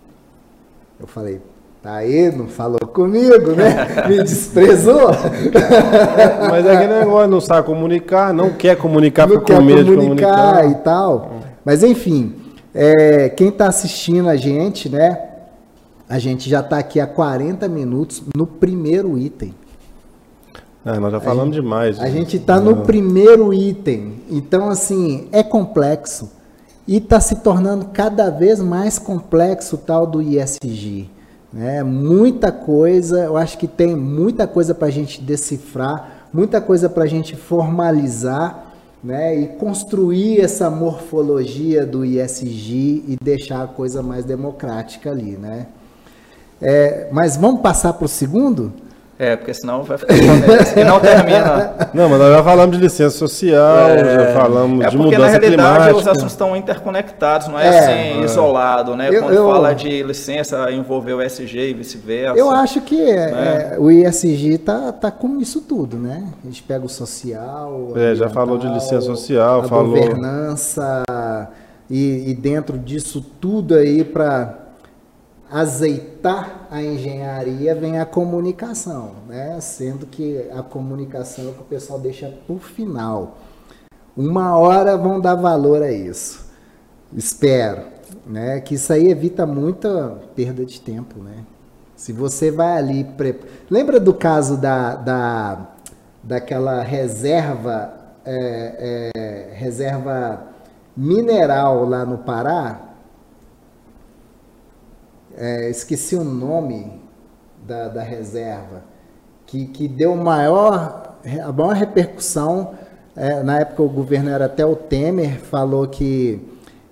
Eu falei, tá aí, não falou comigo, né? Me desprezou. Mas é aquele negócio, não sabe comunicar, não quer comunicar, não fica quer com medo de comunicar comunicar. e tal. Mas enfim, é, quem está assistindo a gente, né? A gente já está aqui há 40 minutos no primeiro item. É, nós já falamos demais. A gente está no primeiro item. Então, assim, é complexo. E está se tornando cada vez mais complexo o tal do ISG. Né? Muita coisa, eu acho que tem muita coisa para a gente decifrar, muita coisa para a gente formalizar né? e construir essa morfologia do ISG e deixar a coisa mais democrática ali. Né? É, mas vamos passar para o segundo? É, porque senão vai ficar. E não termina. Não, mas nós já falamos de licença social, já falamos É de porque na mudança realidade os climática. assuntos estão interconectados, não é, É. assim, isolado, né? Eu- Quando eu- fala de licença envolver o SG e vice-versa. Eu acho que é, Né? é, o ISG tá, tá com isso tudo, né? A gente pega o social. É, já falou de licença social, a falou- governança e, e dentro disso tudo aí para azeitar a engenharia vem a comunicação, né? Sendo que a comunicação é o que o pessoal deixa por final. Uma hora vão dar valor a isso. Espero, né? Que isso aí evita muita perda de tempo, né? Se você vai ali, pre... lembra do caso da, da daquela reserva é, é, reserva mineral lá no Pará? É, esqueci o nome da, da reserva que, que deu maior a maior repercussão é, na época o governo era até o Temer falou que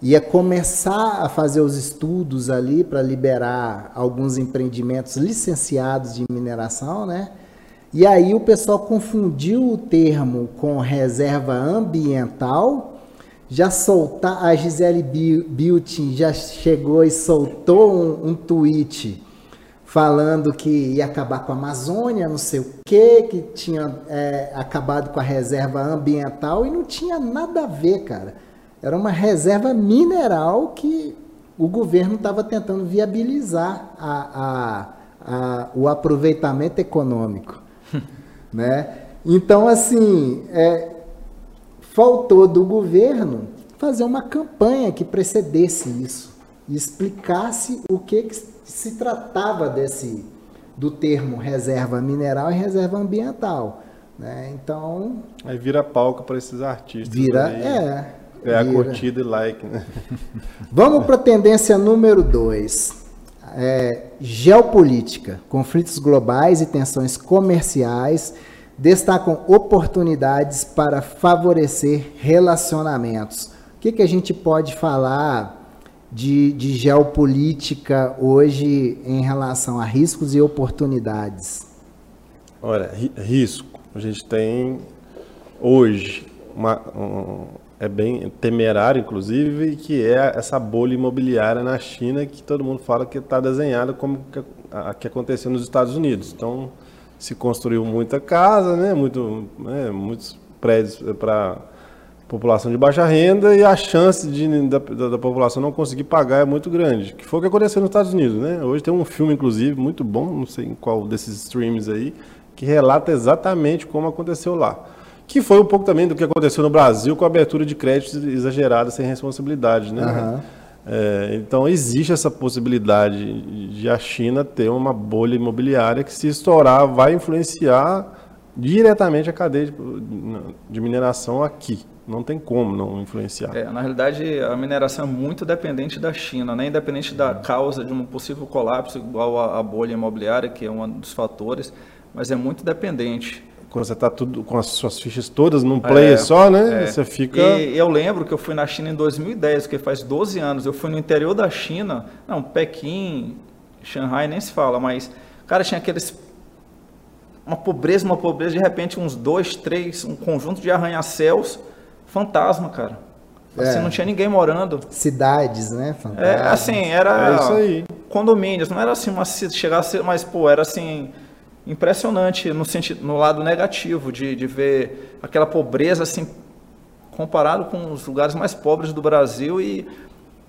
ia começar a fazer os estudos ali para liberar alguns empreendimentos licenciados de mineração, né? E aí o pessoal confundiu o termo com reserva ambiental. Já soltar a Gisele Bündchen já chegou e soltou um, um tweet falando que ia acabar com a Amazônia, não sei o quê, que tinha é, acabado com a reserva ambiental e não tinha nada a ver, cara. Era uma reserva mineral que o governo estava tentando viabilizar a, a, a, o aproveitamento econômico, né? Então, assim, é, faltou do governo fazer uma campanha que precedesse isso e explicasse o que, que se tratava desse do termo reserva mineral e reserva ambiental. Né? Então. Aí vira palco para esses artistas. Vira, aí, é. É a curtida e like, né? Vamos para a tendência número 2. É, geopolítica, conflitos globais e tensões comerciais destacam oportunidades para favorecer relacionamentos. O que, que a gente pode falar de, de geopolítica hoje em relação a riscos e oportunidades? Olha, risco. A gente tem hoje uma, um, é bem temerário, inclusive, que é essa bolha imobiliária na China que todo mundo fala que está desenhada como a, que aconteceu nos Estados Unidos. Então, se construiu muita casa, né, muito, né, muitos prédios para população de baixa renda e a chance de, da, da, população não conseguir pagar é muito grande, que foi o que aconteceu nos Estados Unidos, né? Hoje tem um filme, inclusive, muito bom, não sei em qual desses streams aí, que relata exatamente como aconteceu lá. Que foi um pouco também do que aconteceu no Brasil com a abertura de créditos exagerada sem responsabilidade, né? Uhum. É, então existe essa possibilidade de a China ter uma bolha imobiliária que se estourar vai influenciar diretamente a cadeia de, de mineração aqui. Não tem como não influenciar. É, na realidade, a mineração é muito dependente da China, né? independente da causa de um possível colapso, igual a bolha imobiliária, que é um dos fatores, mas é muito dependente. Quando você está tudo com as suas fichas todas num player é, só, né? É. Você fica. E eu lembro que eu fui na China em 2010, que faz 12 anos. Eu fui no interior da China, não, Pequim, Shanghai nem se fala, mas, cara, tinha aqueles uma pobreza, uma pobreza, de repente uns dois, três, um conjunto de arranha-céus fantasma, cara. Assim, é. não tinha ninguém morando. Cidades, né? Fantasma. É, assim, era é isso aí. condomínios, não era assim, uma, chegar a ser, mas, pô, era assim, impressionante no, sentido, no lado negativo, de, de ver aquela pobreza, assim, comparado com os lugares mais pobres do Brasil e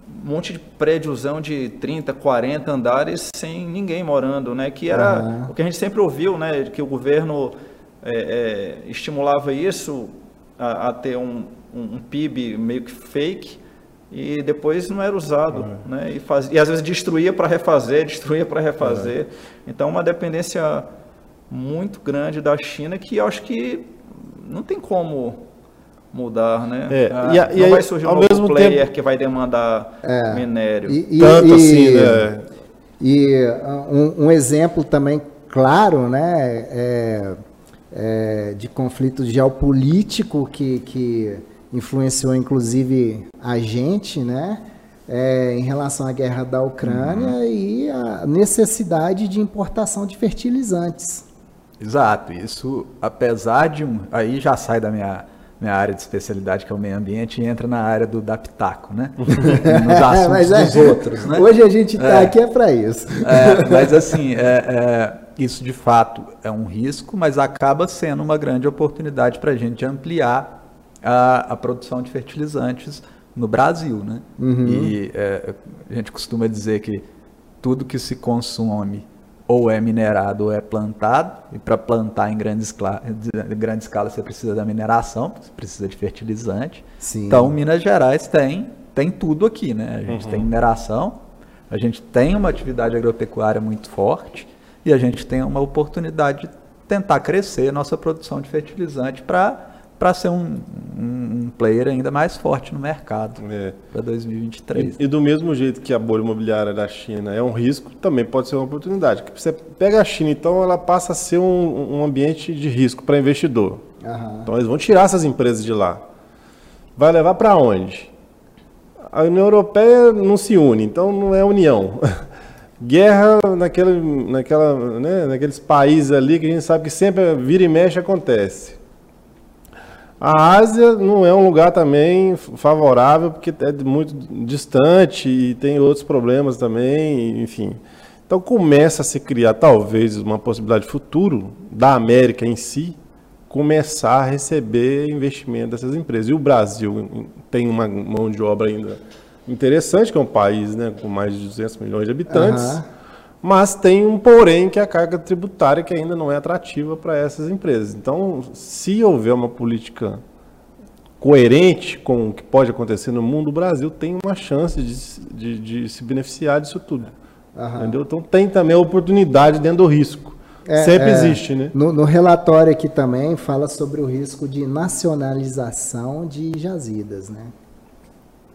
um monte de prédiozão de 30, 40 andares sem ninguém morando, né? Que era uhum. o que a gente sempre ouviu, né? Que o governo é, é, estimulava isso a, a ter um, um, um, PIB meio que fake e depois não era usado, é. né? E, faz, e às vezes destruía para refazer, destruía para refazer. É. Então uma dependência muito grande da China que eu acho que não tem como mudar, né? É. Ah, e, não e vai surgir um ao novo player tempo... que vai demandar é. minério. E, e, Tanto e, assim, né? E um, um, exemplo também claro, né? É, é, de conflito geopolítico que, que influenciou inclusive a gente, né? É, em relação à guerra da Ucrânia uhum. e a necessidade de importação de fertilizantes. Exato, isso apesar de um. Aí já sai da minha, minha área de especialidade, que é o meio ambiente, e entra na área do Daptaco, né? Nos assuntos é, dos outros. Né? Hoje a gente está é, aqui é para isso. É, mas assim, é, é isso de fato é um risco, mas acaba sendo uma grande oportunidade para a gente ampliar a, a, produção de fertilizantes no Brasil. Né? Uhum. E é, a gente costuma dizer que tudo que se consome ou é minerado ou é plantado, e para plantar em grande escala, grande escala você precisa da mineração, você precisa de fertilizante. Sim. Então, Minas Gerais tem, tem tudo aqui, né? A gente uhum. tem mineração, a gente tem uma atividade agropecuária muito forte, e a gente tem uma oportunidade de tentar crescer nossa produção de fertilizante para para ser um, um, player ainda mais forte no mercado é. para 2023. E, e, do mesmo jeito que a bolha imobiliária da China é um risco, também pode ser uma oportunidade. Você pega a China, então ela passa a ser um, um ambiente de risco para investidor. Uhum. Então eles vão tirar essas empresas de lá. Vai levar para onde? A União Europeia não se une, então não é união. guerra naquele, naquela, né, naqueles países ali que a gente sabe que sempre vira e mexe acontece. A Ásia não é um lugar também favorável porque é muito distante e tem outros problemas também, enfim. Então começa a se criar talvez uma possibilidade de futuro da América em si começar a receber investimento dessas empresas. E o Brasil tem uma mão de obra ainda interessante, que é um país né, com mais de 200 milhões de habitantes, uhum. Mas tem um porém que é a carga tributária que ainda não é atrativa para essas empresas. Então, se houver uma política coerente com o que pode acontecer no mundo, o Brasil tem uma chance de, de, de se beneficiar disso tudo. Uhum. Então tem também a oportunidade dentro do risco. É, Sempre é, existe, né? No, no, relatório aqui também fala sobre o risco de nacionalização de jazidas, né?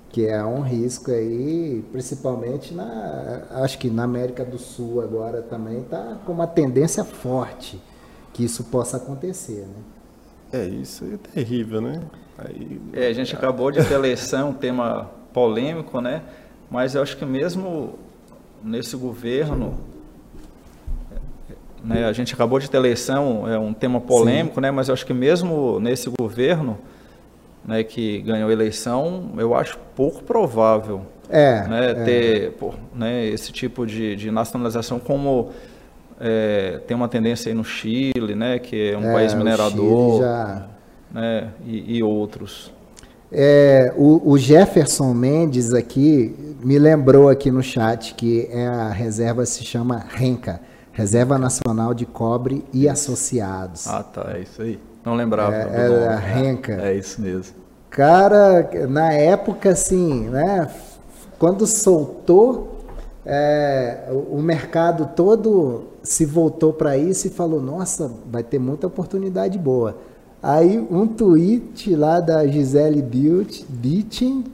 Que é um risco aí, principalmente na, acho que na América do Sul agora também está com uma tendência forte que isso possa acontecer, né? É, isso é terrível, né? Aí, é, a gente acabou de ter eleição, um tema polêmico, né? Mas eu acho que mesmo nesse governo, né, a gente acabou de ter eleição, é um tema polêmico, Sim. né, mas eu acho que mesmo nesse governo né, que ganhou a eleição, eu acho pouco provável é, né, é. ter pô, né, esse tipo de, de nacionalização como é, tem uma tendência aí no Chile, né, que é um é, país minerador, já... né, e, e outros. É, o, o, Jefferson Mendes aqui me lembrou aqui no chat que é a reserva se chama RENCA, Reserva Nacional de Cobre e Associados. Ah, tá, é isso aí. Não lembrava. É, é a RENCA. É, é isso mesmo. Cara, na época, assim, né? Quando soltou, é, o mercado todo se voltou para isso e falou: nossa, vai ter muita oportunidade boa. Aí um tweet lá da Gisele Bündchen,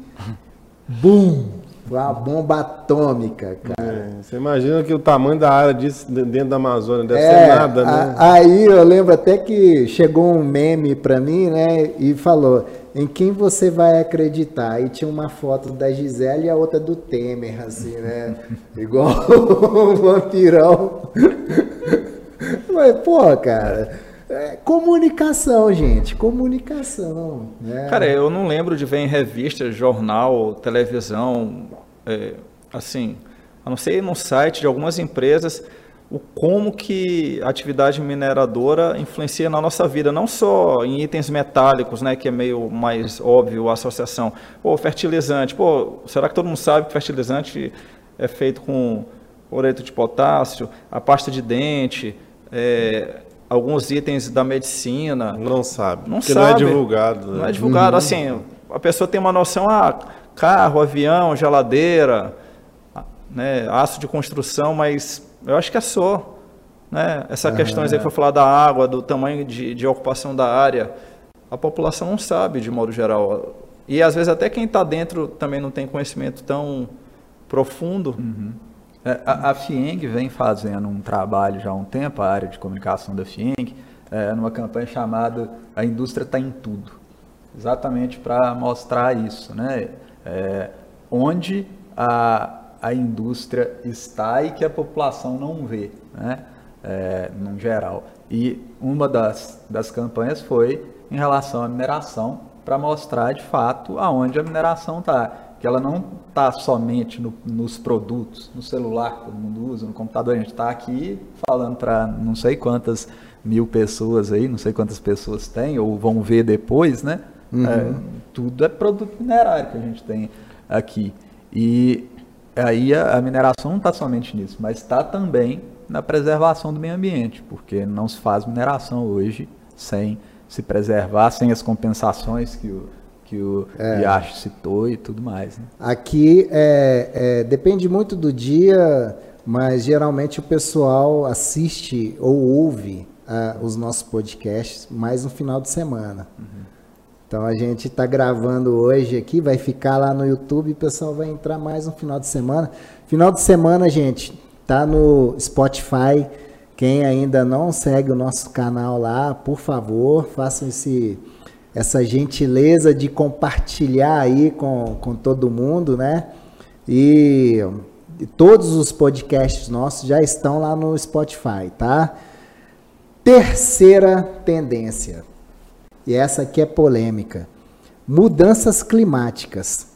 boom, uma bomba atômica, cara. É, você imagina que o tamanho da área disso dentro da Amazônia deve é, ser nada, né? A, aí eu lembro até que chegou um meme para mim, né, e falou: em quem você vai acreditar? Aí tinha uma foto da Gisele e a outra do Temer, assim, né? Igual o vampirão. Mas, pô, cara. É, comunicação, gente, comunicação. Né? Cara, eu não lembro de ver em revista, jornal, televisão, é, assim, a não ser no site de algumas empresas, o como que a atividade mineradora influencia na nossa vida, não só em itens metálicos, né, que é meio mais óbvio a associação. Pô, fertilizante, pô, será que todo mundo sabe que fertilizante é feito com oreto de potássio, a pasta de dente, é, alguns itens da medicina. Não sabe. Não sabe. não é divulgado. Né? Não é divulgado. Assim, a pessoa tem uma noção, ah, carro, avião, geladeira, né, aço de construção, mas eu acho que é só. Né? Essa uhum. questão aí foi falar da água, do tamanho de, de ocupação da área. A população não sabe, de modo geral. E às vezes até quem está dentro também não tem conhecimento tão profundo. Uhum. É, a, a FIENG vem fazendo um trabalho já há um tempo, a área de comunicação da FIENG, é, numa campanha chamada A Indústria Está em Tudo, exatamente para mostrar isso, né? É, onde a, a indústria está e que a população não vê, né? É, no geral. E uma das, das campanhas foi em relação à mineração, para mostrar de fato aonde a mineração está que ela não está somente no, nos produtos, no celular que todo mundo usa, no computador. A gente está aqui falando para não sei quantas mil pessoas aí, não sei quantas pessoas tem, ou vão ver depois, né? Uhum. É, tudo é produto minerário que a gente tem aqui. E aí a, a mineração não está somente nisso, mas está também na preservação do meio ambiente, porque não se faz mineração hoje sem se preservar, sem as compensações que o que o é. Yash citou e tudo mais. Né? Aqui é, é, depende muito do dia, mas geralmente o pessoal assiste ou ouve uh, os nossos podcasts mais no final de semana. Uhum. Então a gente está gravando hoje aqui, vai ficar lá no YouTube, o pessoal vai entrar mais no final de semana. Final de semana, gente, tá no Spotify. Quem ainda não segue o nosso canal lá, por favor, façam esse essa gentileza de compartilhar aí com, com todo mundo, né? E, e todos os podcasts nossos já estão lá no Spotify, tá? Terceira tendência, e essa aqui é polêmica: mudanças climáticas.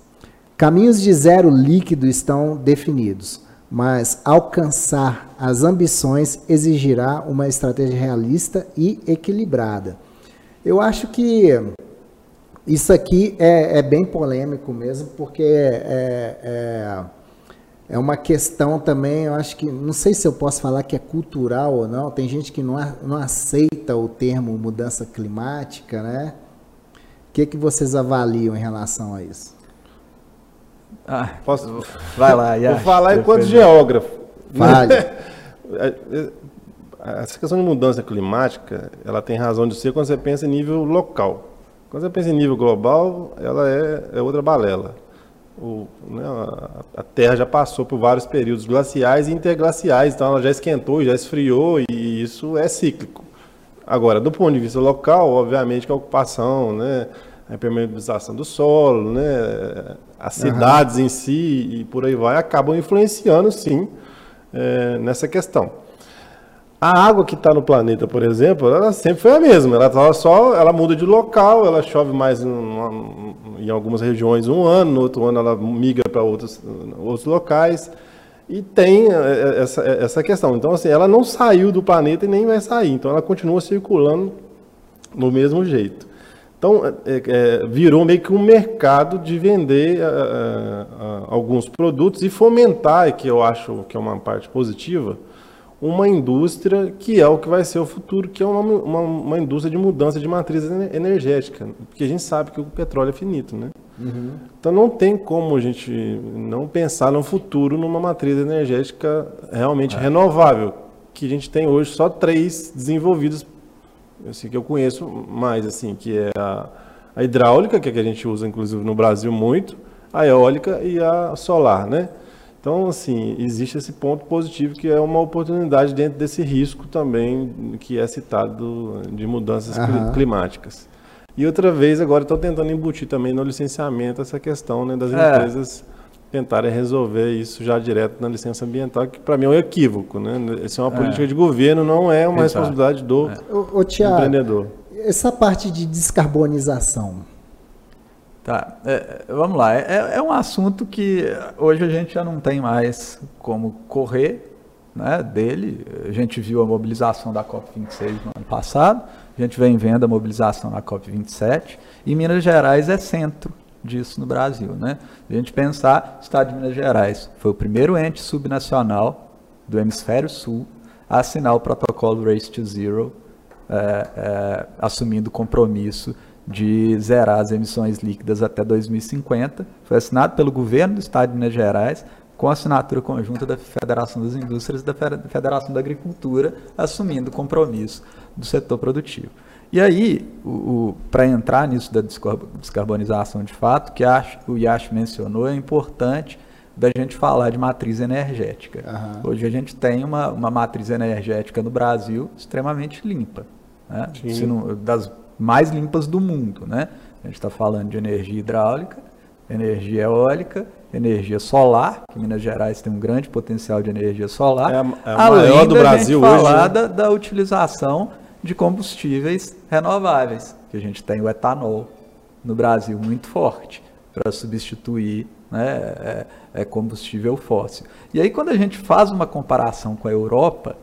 Caminhos de zero líquido estão definidos. mas alcançar as ambições exigirá uma estratégia realista e equilibrada. Eu acho que isso aqui é, é bem polêmico mesmo, porque é, é, é, uma questão também, eu acho que, não sei se eu posso falar que é cultural ou não, tem gente que não, não aceita o termo mudança climática, né? O que, que vocês avaliam em relação a isso? Ah, Posso? Vai lá, Yash, Vou falar enquanto geógrafo. Vale. Essa questão de mudança climática, ela tem razão de ser quando você pensa em nível local. Quando você pensa em nível global, ela é, é outra balela. O, né, a, Terra já passou por vários períodos glaciais e interglaciais, então ela já esquentou, já esfriou e isso é cíclico. Agora, do ponto de vista local, obviamente que a ocupação, né, a impermeabilização do solo, né, as cidades uhum. em si e por aí vai, acabam influenciando sim é, nessa questão. A água que está no planeta, por exemplo, ela sempre foi a mesma. Ela só, ela muda de local, ela chove mais em, em algumas regiões um ano, no outro ano ela migra para outros, outros locais. E tem é, é, essa, essa questão. Então, assim, ela não saiu do planeta e nem vai sair. Então, ela continua circulando no mesmo jeito. Então, é, é, virou meio que um mercado de vender é, é, alguns produtos e fomentar, que eu acho que é uma parte positiva, uma indústria que é o que vai ser o futuro, que é uma, uma, uma indústria de mudança de matriz energética. Porque a gente sabe que o petróleo é finito, né? Uhum. Então não tem como a gente não pensar no futuro numa matriz energética realmente é. renovável, que a gente tem hoje só três desenvolvidos assim, que eu conheço mais, assim, que é a, a hidráulica, que, é que a gente usa inclusive no Brasil muito, a eólica e a solar, né? Então, assim, existe esse ponto positivo que é uma oportunidade dentro desse risco também que é citado de mudanças uhum. climáticas. E outra vez, agora estou tentando embutir também no licenciamento essa questão né, das é. empresas tentarem resolver isso já direto na licença ambiental, que para mim é um equívoco. Né? Isso é uma é. política de governo, não é uma Exato. responsabilidade do, é. o, o Thiago, empreendedor. Essa parte de descarbonização. Tá, é, vamos lá. É, é, um assunto que hoje a gente já não tem mais como correr né, dele. A gente viu a mobilização da COP26 no ano passado, a gente vem vendo a mobilização na COP27, e Minas Gerais é centro disso no Brasil. Né? A gente pensar, o Estado de Minas Gerais foi o primeiro ente subnacional do hemisfério sul a assinar o protocolo Race to Zero, é, é, assumindo compromisso de zerar as emissões líquidas até 2050. Foi assinado pelo governo do Estado de Minas Gerais, com assinatura conjunta da Federação das Indústrias e da Federação da Agricultura, assumindo o compromisso do setor produtivo. E aí, para entrar nisso da descarbonização de fato, que acho, o Yash mencionou, é importante da gente falar de matriz energética. Uhum. Hoje a gente tem uma, uma matriz energética no Brasil extremamente limpa. Né? Não, das mais limpas do mundo. Né? A gente está falando de energia hidráulica, energia eólica, energia solar, que Minas Gerais tem um grande potencial de energia solar. É a, é a maior do Brasil hoje. falar né? da, da utilização de combustíveis renováveis, que a gente tem o etanol no Brasil muito forte para substituir né, é, é combustível fóssil. E aí quando a gente faz uma comparação com a Europa,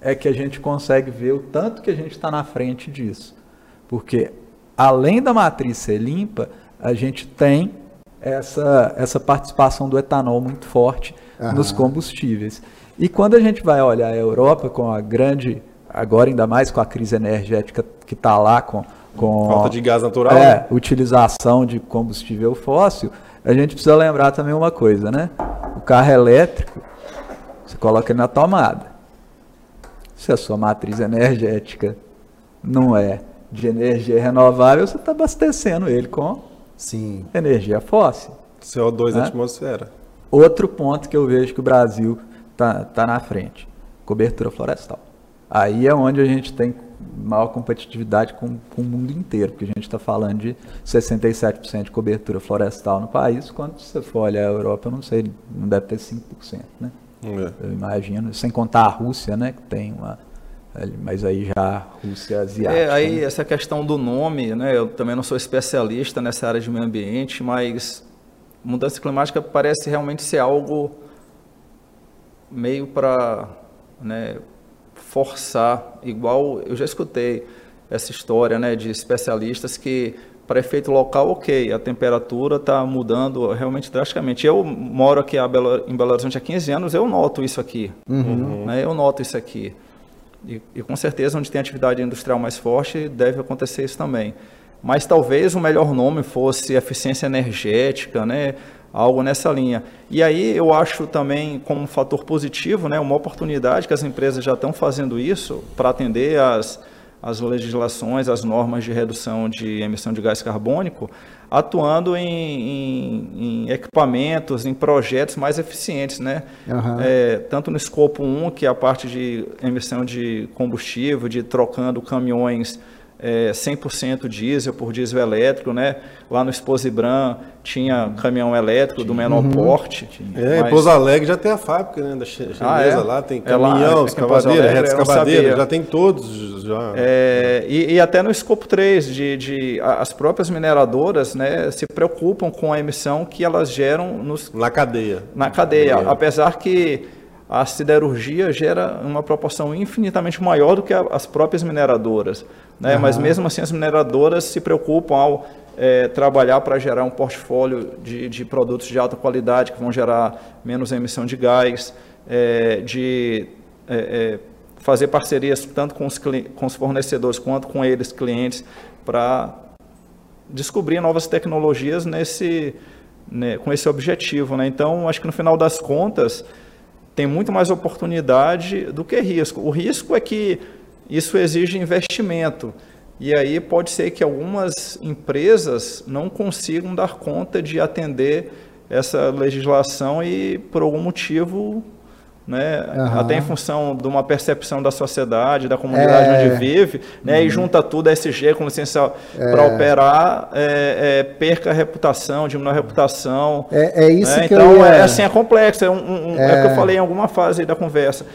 é que a gente consegue ver o tanto que a gente está na frente disso. Porque além da matriz ser limpa, a gente tem essa, essa participação do etanol muito forte uhum. nos combustíveis. E quando a gente vai olhar a Europa com a grande agora ainda mais com a crise energética que está lá com, com falta de gás natural, é, né? utilização de combustível fóssil, a gente precisa lembrar também uma coisa, né? O carro elétrico, você coloca ele na tomada. Se a sua matriz energética não é de energia renovável, você está abastecendo ele com Sim. energia fóssil. CO2 né? na atmosfera. Outro ponto que eu vejo que o Brasil está tá na frente: cobertura florestal. Aí é onde a gente tem maior competitividade com, com o mundo inteiro, porque a gente está falando de 67% de cobertura florestal no país, quando você for olhar a Europa, eu não sei, não deve ter 5%, né? É. Eu imagino, sem contar a Rússia, né, que tem uma mas aí já Rússia asiática. É, aí né? essa questão do nome, né? Eu também não sou especialista nessa área de meio ambiente, mas mudança climática parece realmente ser algo meio para né, forçar, igual eu já escutei essa história né, de especialistas que para efeito local, ok, a temperatura está mudando realmente drasticamente. Eu moro aqui Belo, em Belo Horizonte há 15 anos, eu noto isso aqui. Uhum. Né, eu noto isso aqui. E, e, com certeza, onde tem atividade industrial mais forte, deve acontecer isso também. Mas talvez o melhor nome fosse eficiência energética, né? algo nessa linha. E aí eu acho também como um fator positivo, né, uma oportunidade que as empresas já estão fazendo isso para atender as, as legislações, as normas de redução de emissão de gás carbônico, atuando em, em, em equipamentos, em projetos mais eficientes, né? Uhum. É, tanto no escopo 1, que é a parte de emissão de combustível, de trocando caminhões é, 100% diesel por diesel elétrico, né? Lá no Esposibran tinha caminhão elétrico do menor uhum. porte. É, mas... Pouso Alegre já tem a fábrica, né? Da chinesa ah, é? lá, tem caminhão, é escavadeira, reta escavadeira, já tem todos. Já. É, e, e, até no escopo 3, de, de, as próprias mineradoras né, se preocupam com a emissão que elas geram nos... na cadeia. Na cadeia, apesar que a siderurgia gera uma proporção infinitamente maior do que as próprias mineradoras. Né? Uhum. Mas mesmo assim as mineradoras se preocupam ao é, trabalhar para gerar um portfólio de, de, produtos de alta qualidade que vão gerar menos emissão de gás, é, de é, é fazer parcerias tanto com os, com os fornecedores quanto com eles, clientes, para descobrir novas tecnologias nesse, né, com esse objetivo. Né? Então, acho que no final das contas, tem muito mais oportunidade do que risco. O risco é que isso exige investimento. E aí pode ser que algumas empresas não consigam dar conta de atender essa legislação e, por algum motivo, né? Uhum. Até em função de uma percepção da sociedade, da comunidade é. onde vive, né? Uhum. E junta tudo a SG com licença é. para operar, é, é, perca a reputação, diminui a reputação. É, é isso né? que então, eu é assim, é complexo, é, um, um, é. o que eu falei em alguma fase da conversa.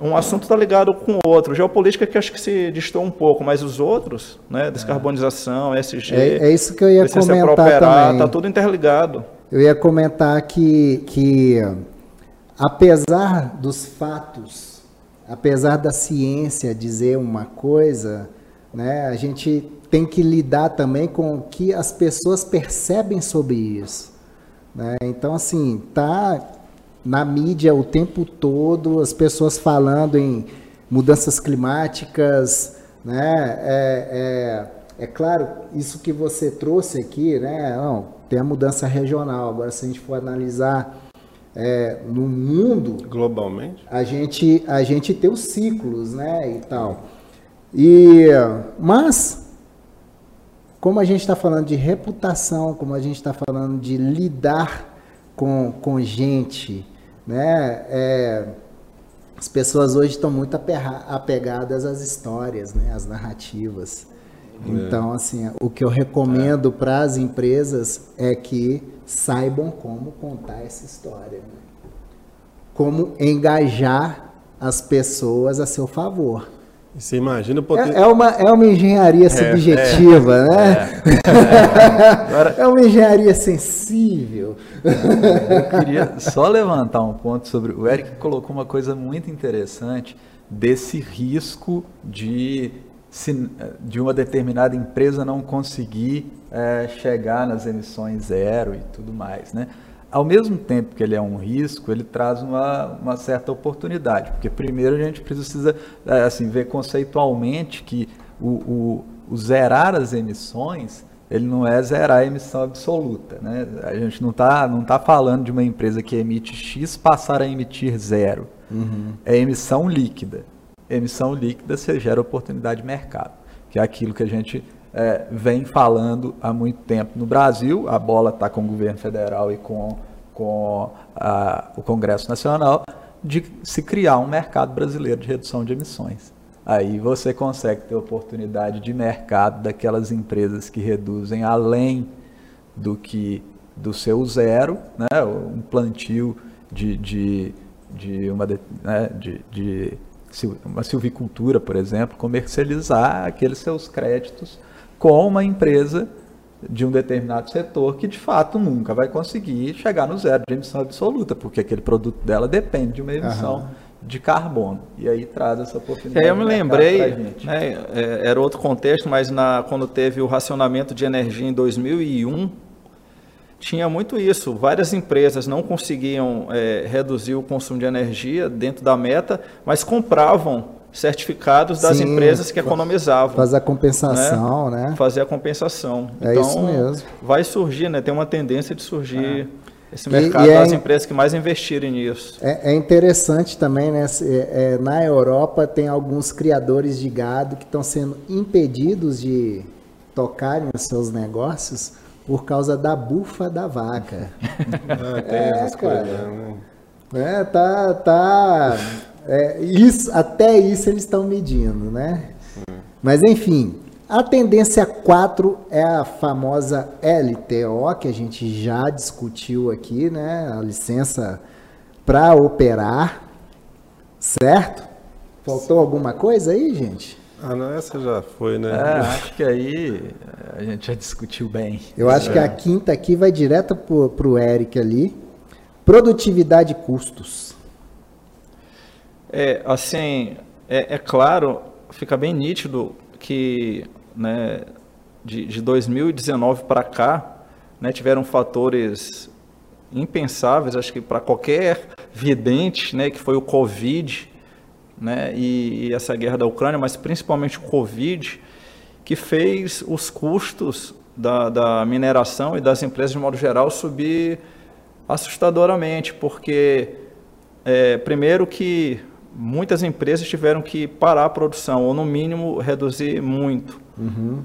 Um assunto está ligado com o outro. Geopolítica que acho que se distou um pouco, mas os outros, né? Descarbonização, SG, é, isso que eu ia comentar operar, Está tudo interligado. Eu ia comentar que, que apesar dos fatos, apesar da ciência dizer uma coisa, né, a gente tem que lidar também com o que as pessoas percebem sobre isso. Né? Então, assim, tá na mídia o tempo todo, as pessoas falando em mudanças climáticas, né? É, é, é claro, isso que você trouxe aqui, né? Não, tem a mudança regional. Agora, se a gente for analisar é, no mundo globalmente a gente a gente tem os ciclos né e tal e mas como a gente está falando de reputação como a gente está falando de lidar com, com gente né é, as pessoas hoje estão muito apegadas às histórias né às narrativas é. então assim o que eu recomendo é. para as empresas é que saibam como contar essa história, né? como engajar as pessoas a seu favor. Você imagina poder... é, é, uma, é uma engenharia é, subjetiva, é, né? É. é. uma engenharia sensível. Eu queria só levantar um ponto sobre. O Eric colocou uma coisa muito interessante desse risco de de uma determinada empresa não conseguir é, chegar nas emissões zero e tudo mais, né? Ao mesmo tempo que ele é um risco, ele traz uma, uma certa oportunidade, porque primeiro a gente precisa é, assim ver conceitualmente que o, o, o zerar as emissões ele não é zerar a emissão absoluta. Né? A gente não está não tá falando de uma empresa que emite X passar a emitir zero. Uhum. É emissão líquida emissão líquida, você gera oportunidade de mercado, que é aquilo que a gente é, vem falando há muito tempo no Brasil. A bola está com o governo federal e com, com a, o Congresso Nacional de se criar um mercado brasileiro de redução de emissões. Aí você consegue ter oportunidade de mercado daquelas empresas que reduzem além do que do seu zero, né? um plantio de, de, de, uma, né? de, de uma silvicultura, por exemplo, comercializar aqueles seus créditos com uma empresa de um determinado setor que de fato nunca vai conseguir chegar no zero de emissão absoluta, porque aquele produto dela depende de uma emissão uhum. de carbono. E aí traz essa oportunidade. É, eu me lembrei, né, é, era outro contexto, mas na, quando teve o racionamento de energia em 2001, tinha muito isso. Várias empresas não conseguiam é, reduzir o consumo de energia dentro da meta, mas compravam certificados das Sim, empresas que economizavam. Fazer a compensação, né? né? Fazer a compensação. É então, isso mesmo. Vai surgir, né? Tem uma tendência de surgir é. esse mercado e, e das é, empresas que mais investirem nisso. É, é interessante também, né? É, é, na Europa tem alguns criadores de gado que estão sendo impedidos de tocarem os seus negócios por causa da bufa da vaca. Ah, tem é, essas coisas, né? É, tá, tá é, isso, até isso eles estão medindo, né? Mas enfim, a tendência 4 é a famosa LTO, que a gente já discutiu aqui, né? A licença para operar, certo? Faltou alguma coisa aí, gente? Ah, não, essa já foi, né? É, acho que aí a gente já discutiu bem. Eu acho é. que a quinta aqui vai direto para o Eric ali. Produtividade e custos. É, assim, é, é claro, fica bem nítido que né, de, de 2019 para cá, né, tiveram fatores impensáveis, acho que para qualquer vidente, né, que foi o Covid, né, e, e, essa guerra da Ucrânia, mas principalmente o Covid, que fez os custos da, da mineração e das empresas de modo geral subir assustadoramente, porque é, primeiro que muitas empresas tiveram que parar a produção, ou no mínimo reduzir muito. Uhum.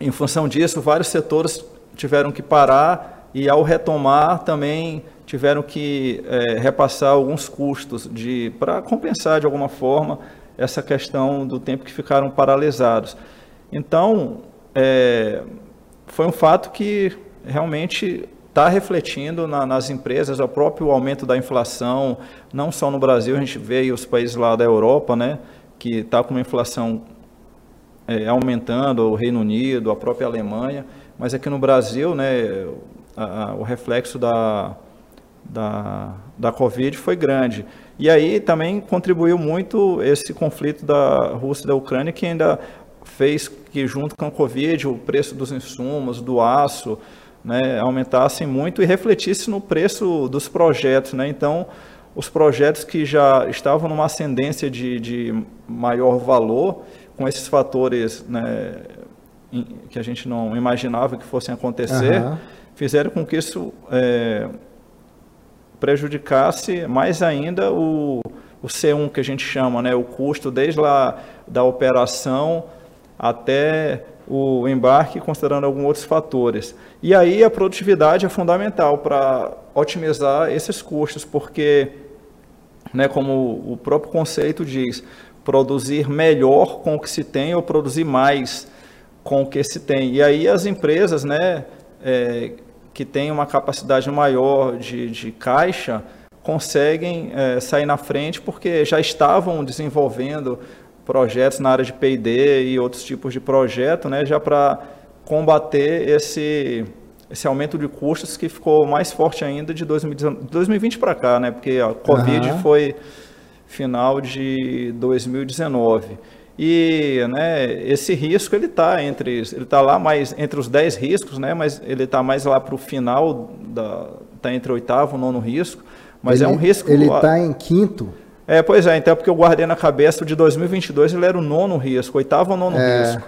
Em função disso, vários setores tiveram que parar e, ao retomar, também tiveram que é, repassar alguns custos para compensar de alguma forma essa questão do tempo que ficaram paralisados. Então, é, foi um fato que realmente está refletindo na, nas empresas o próprio aumento da inflação, não só no Brasil, a gente vê os países lá da Europa, né, que está com uma inflação é, aumentando, o Reino Unido, a própria Alemanha, mas aqui no Brasil, né, a, a, o reflexo da, da, da Covid foi grande. E aí também contribuiu muito esse conflito da Rússia e da Ucrânia, que ainda fez que, junto com a Covid, o preço dos insumos, do aço, né, aumentassem muito e refletisse no preço dos projetos. Né? Então, os projetos que já estavam numa ascendência de, de maior valor, com esses fatores né, que a gente não imaginava que fossem acontecer, uhum. fizeram com que isso é, prejudicasse mais ainda o, o C1 que a gente chama, né, o custo desde lá da operação até o embarque, considerando alguns outros fatores. E aí a produtividade é fundamental para otimizar esses custos, porque, né, como o próprio conceito diz, produzir melhor com o que se tem ou produzir mais com o que se tem. E aí as empresas, né, é, que têm uma capacidade maior de, de caixa, conseguem é, sair na frente porque já estavam desenvolvendo projetos na área de P&D e outros tipos de projeto, né, já para combater esse esse aumento de custos que ficou mais forte ainda de 2019, 2020 para cá, né, porque a Covid uhum. foi final de 2019. E né, esse risco ele está entre ele está lá mais entre os 10 riscos, né, mas ele está mais lá para o final da está entre oitavo e nono risco, mas ele, é um risco ele está em quinto é, pois é, então é porque eu guardei na cabeça o de 2022 ele era o nono risco, oitavo ou nono é. risco.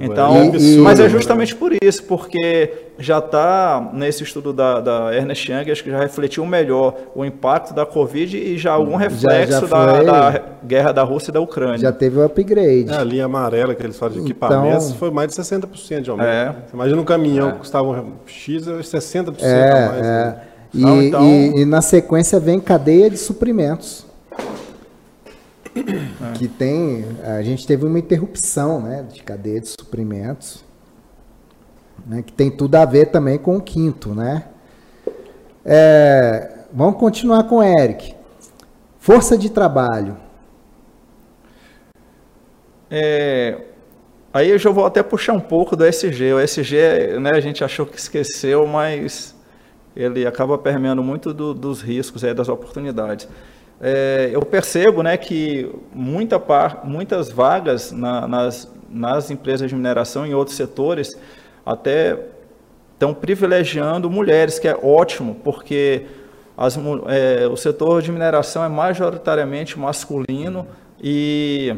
Então, é e, mas é justamente por isso, porque já está nesse estudo da, da, Ernest Young, acho que já refletiu melhor o impacto da Covid e já algum reflexo já, já da, da, guerra da Rússia e da Ucrânia. Já teve o upgrade. É, a linha amarela que eles falam de então, equipamentos foi mais de 60% de aumento. É. Imagina um caminhão é. que custava um X, 60% é, a mais. É. Né? E, então, e, e na sequência vem cadeia de suprimentos. É. Que tem. A gente teve uma interrupção né, de cadeia de suprimentos, né, que tem tudo a ver também com o quinto, né? É, vamos continuar com o Eric. Força de trabalho. É, Aí eu já vou até puxar um pouco do SG. O SG, né, a gente achou que esqueceu, mas ele acaba permeando muito do, dos riscos, é, das oportunidades. É, eu percebo né, que muita par, muitas vagas na, nas, nas empresas de mineração e outros setores até estão privilegiando mulheres, que é ótimo, porque as, é, o setor de mineração é majoritariamente masculino e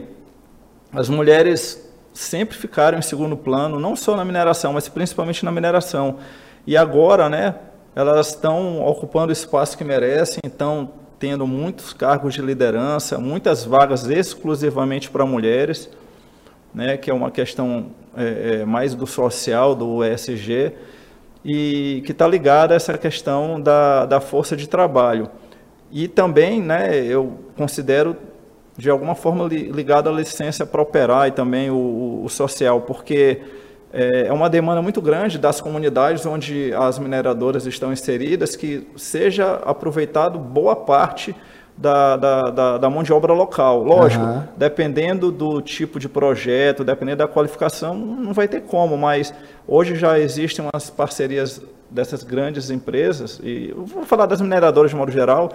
as mulheres sempre ficaram em segundo plano, não só na mineração, mas principalmente na mineração. E agora, né, elas estão ocupando o espaço que merecem, estão tendo muitos cargos de liderança, muitas vagas exclusivamente para mulheres, né, que é uma questão é, é, mais do social, do ESG, e que está ligada a essa questão da, da força de trabalho. E também, né, eu considero de alguma forma ligado à licença para operar e também o, o social, porque é, é uma demanda muito grande das comunidades onde as mineradoras estão inseridas que seja aproveitado boa parte da, da, da, da mão de obra local. Lógico, uhum. dependendo do tipo de projeto, dependendo da qualificação, não vai ter como, mas hoje já existem umas parcerias dessas grandes empresas, e vou falar das mineradoras de modo geral,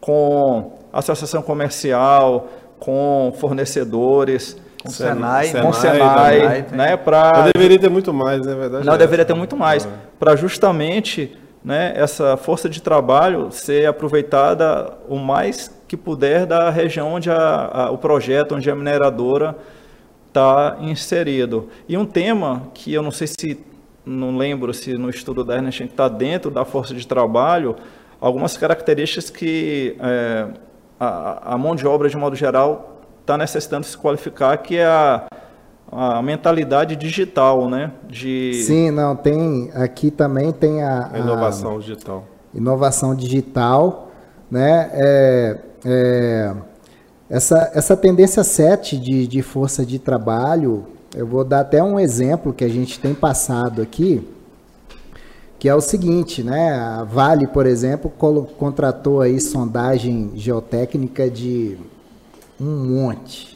com associação comercial, com fornecedores, com o Senai, Senai, com Senai, Senai né, para deveria ter muito mais, na é verdade. Não, é deveria ter muito mais, ah. para justamente, né, essa força de trabalho ser aproveitada o mais que puder da região onde a, a, o projeto, onde a mineradora está inserido. E um tema que eu não sei se, não lembro se no estudo da Ernest está dentro da força de trabalho, algumas características que é, a, a mão de obra, de modo geral, está necessitando se qualificar, que é a, a mentalidade digital, né? De... Sim, não, tem, aqui também tem a... a inovação digital. Inovação digital, né? É, é, essa, essa tendência 7 de, de força de trabalho, eu vou dar até um exemplo que a gente tem passado aqui, que é o seguinte, né? A Vale, por exemplo, contratou aí sondagem geotécnica de um monte.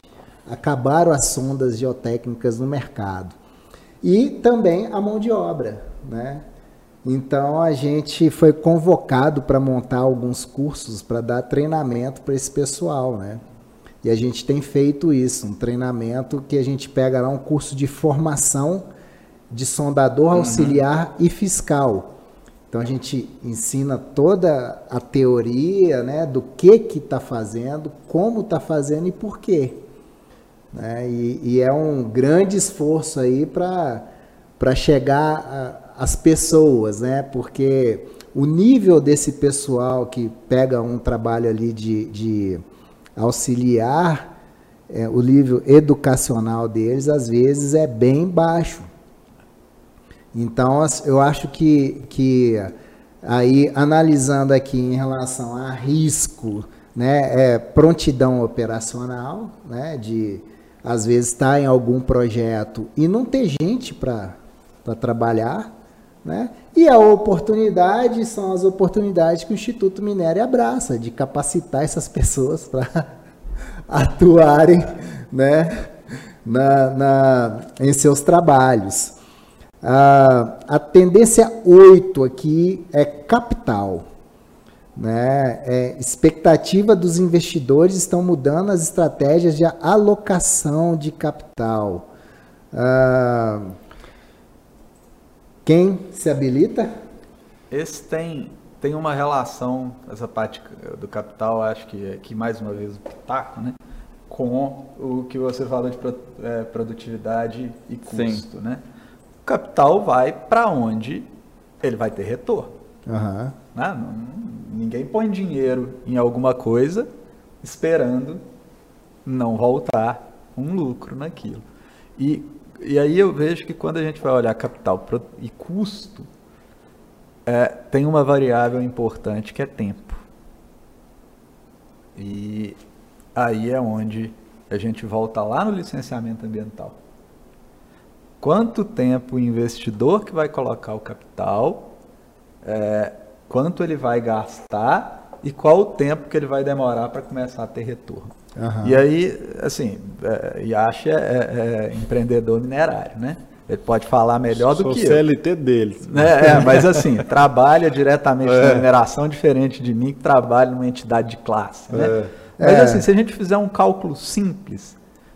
Acabaram as sondas geotécnicas no mercado. E também a mão de obra, né? Então a gente foi convocado para montar alguns cursos para dar treinamento para esse pessoal, né? E a gente tem feito isso, um treinamento que a gente pega lá um curso de formação de sondador uhum. auxiliar e fiscal. Então a gente ensina toda a teoria né, do que que está fazendo, como está fazendo e por quê. Né? E, e, é um grande esforço aí para chegar às pessoas, né? porque o nível desse pessoal que pega um trabalho ali de, de auxiliar, é, o nível educacional deles às vezes é bem baixo. Então, eu acho que, que aí, analisando aqui em relação a risco, né, é prontidão operacional, né, de às vezes estar tá em algum projeto e não ter gente para trabalhar, né? E a oportunidade são as oportunidades que o Instituto Minério abraça, de capacitar essas pessoas para atuarem né, na, na, em seus trabalhos. Ah, a tendência 8 aqui é capital. Né? É, expectativa dos investidores estão mudando as estratégias de alocação de capital. Ah, quem se habilita? Esse tem, tem uma relação, essa parte do capital, acho que, que mais uma vez o pitaco, né? com o que você falou de é, produtividade e custo. Né? Capital vai para onde ele vai ter retorno. Uhum. Né? ninguém põe dinheiro em alguma coisa esperando não voltar um lucro naquilo. E, e aí eu vejo que quando a gente vai olhar capital e custo, é, tem uma variável importante que é tempo. E aí é onde a gente volta lá no licenciamento ambiental quanto tempo o investidor que vai colocar o capital, é, quanto ele vai gastar e qual o tempo que ele vai demorar para começar a ter retorno. Aham. E aí, assim, é, Yash é, é- é empreendedor minerário, né? Ele pode falar melhor do Sou que eu. CLT deles. É, é, mas assim, trabalha diretamente na mineração, diferente de mim, que trabalha numa entidade de classe. Né? É. Mas É. assim, se a gente fizer um cálculo simples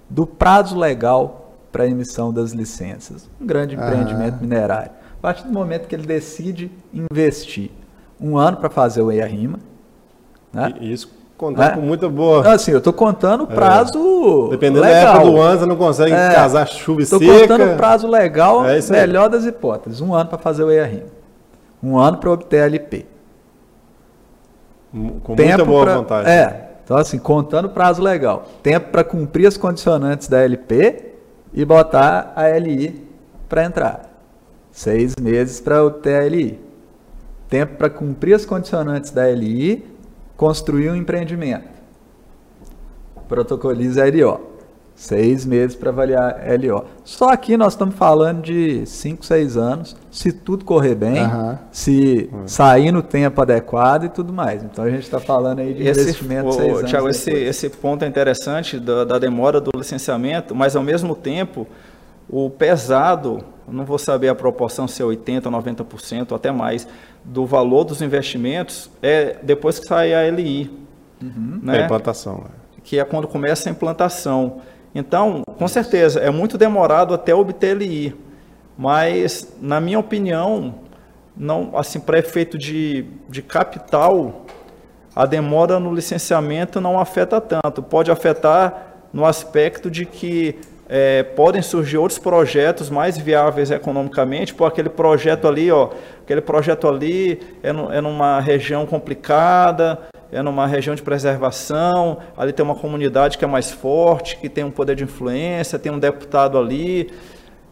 do prazo legal para a emissão das licenças, um grande empreendimento minerário, a partir do momento que ele decide investir um ano para fazer o EIA-RIMA, né? E Isso contar É. com muita boa. Assim, eu estou contando o prazo Dependendo legal. da época do ano, você não consegue É. casar chuva e Estou seca. contando o prazo legal, É melhor das hipóteses. Um ano para fazer o EIA-RIMA. Um ano para obter a LP. Com muita boa pra- vontade. É. Então, assim, contando o prazo legal. Tempo para cumprir as condicionantes da LP e botar a LI para entrar. Seis meses para obter a LI. Tempo para cumprir as condicionantes da LI, construir um empreendimento. Protocoliza a LO. Seis meses para avaliar a LO. Só aqui nós estamos falando de cinco, seis anos, se tudo correr bem, se sair no tempo adequado e tudo mais. Então a gente está falando aí de Esse, investimento o, seis anos. Thiago, esse, depois. esse ponto é interessante da, da demora do licenciamento, mas ao mesmo tempo, o pesado, não vou saber a proporção se é 80%, 90% ou até mais, do valor dos investimentos é depois que sai a LI. É, Né? implantação. que é quando começa a implantação. Então, com certeza, é muito demorado até obter LI, mas, na minha opinião, não, assim, para efeito de, de capital, a demora no licenciamento não afeta tanto. Pode afetar no aspecto de que eh, podem surgir outros projetos mais viáveis economicamente, por aquele projeto ali, ó, aquele projeto ali é, nu- é numa região complicada, é numa região de preservação, ali tem uma comunidade que é mais forte, que tem um poder de influência, tem um deputado ali,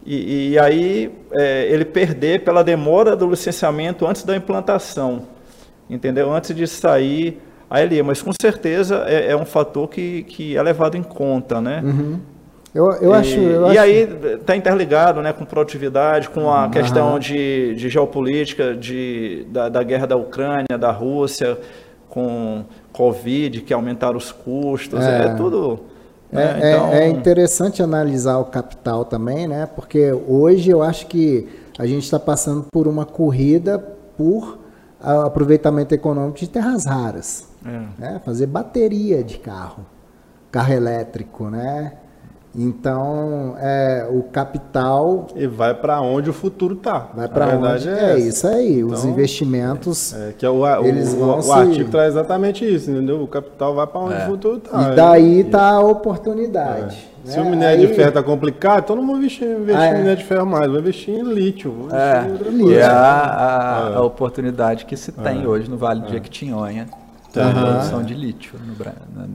e, e aí eh, ele perder pela demora do licenciamento antes da implantação entendeu? Antes de sair a LE, mas com certeza é, é um fator que, que é levado em conta, né? Eu, eu e, acho. Eu e acho- aí está interligado né, com produtividade, com a questão de, de geopolítica, de, da, da guerra da Ucrânia, da Rússia, com Covid, que aumentaram os custos, é, É. tudo. É, né? é- Então, é interessante analisar o capital também, né? Porque hoje eu acho que a gente está passando por uma corrida por aproveitamento econômico de terras raras. É. né? Fazer bateria de carro, carro elétrico, né? Então, é, o capital E vai para onde o futuro tá. vai para onde? É, É, isso aí. Os Então, investimentos. É, que é o, o, Eles vão o, se- o artigo traz exatamente isso, entendeu? O capital vai para onde o futuro tá. e daí tá a oportunidade. Se né? o minério de Aí- ferro tá complicado, então não vou investir, investir Ah, é. em minério de ferro mais, vou investir em lítio, vou investir É, em outra e é a, a- É. a oportunidade que se tem hoje no Vale de Jequitinhonha, da Aham. produção de lítio no,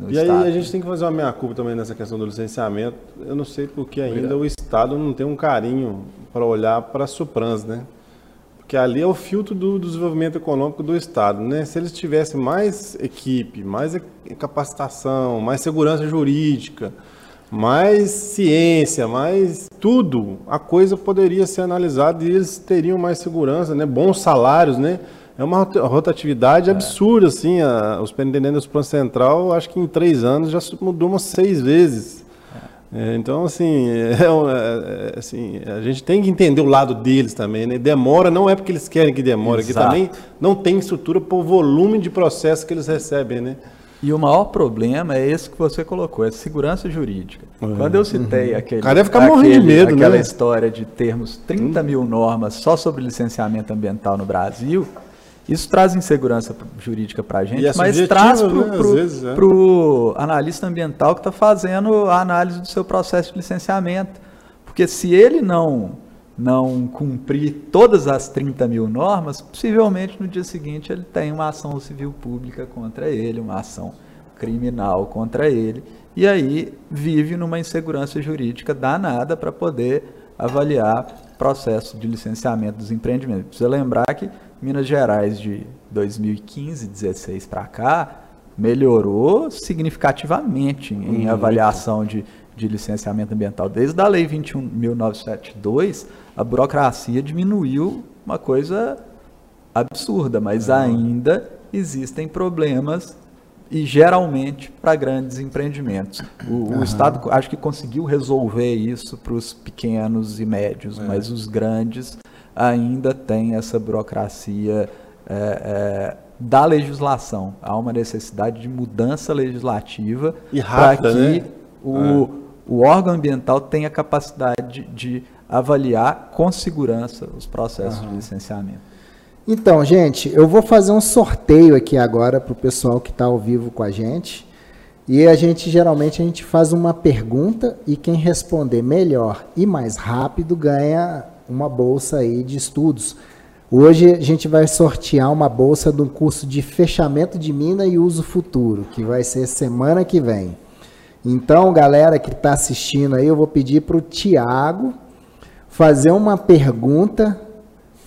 no E aí estado. a gente tem que fazer uma meia-culpa também nessa questão do licenciamento. Eu não sei porque ainda o Estado não tem um carinho para olhar para a Suprans, né? Porque ali é o filtro do, do desenvolvimento econômico do Estado, né? Se eles tivessem mais equipe, mais e- capacitação, mais segurança jurídica, mais ciência, mais tudo, a coisa poderia ser analisada e eles teriam mais segurança, né? Bons salários, né? É uma rota- rotatividade absurda, assim. A, os superintendentes do Plano Central, acho que em três anos já mudou umas seis vezes. É, então, assim, é é- é, assim, a gente tem que entender o lado deles também, né? Demora não é porque eles querem que demore, que também não tem estrutura para o volume de processo que eles recebem, né? E o maior problema é esse que você colocou, é segurança jurídica. Quando eu citei aquele, O cara deve ficar morrendo de aquele- medo, né? aquela história de termos 30 mil normas só sobre licenciamento ambiental no Brasil, isso traz insegurança jurídica para a gente, é mas traz né? Para vezes, é. o analista ambiental que está fazendo a análise do seu processo de licenciamento. Porque se ele não, não cumprir todas as 30 mil normas, possivelmente no dia seguinte ele tem uma ação civil pública contra ele, uma ação criminal contra ele, e aí vive numa insegurança jurídica danada para poder avaliar processo de licenciamento dos empreendimentos. Precisa lembrar que Minas Gerais de 2015, 16 para cá melhorou significativamente em avaliação de, de licenciamento ambiental. Desde a Lei 21.972, a burocracia diminuiu uma coisa absurda, mas ainda existem problemas e geralmente para grandes empreendimentos. O, o, Estado acho que conseguiu resolver isso para os pequenos e médios, é. mas os grandes ainda têm essa burocracia é, é, da legislação. Há uma necessidade de mudança legislativa para que né? o, é. o órgão ambiental tenha capacidade de avaliar com segurança os processos de licenciamento. Então, gente, eu vou fazer um sorteio aqui agora para o pessoal que está ao vivo com a gente. E a gente geralmente a gente faz uma pergunta e quem responder melhor e mais rápido ganha uma bolsa aí de estudos. Hoje a gente vai sortear uma bolsa do curso de fechamento de mina e uso futuro, que vai ser semana que vem. Então, galera que está assistindo aí, eu vou pedir para o Tiago fazer uma pergunta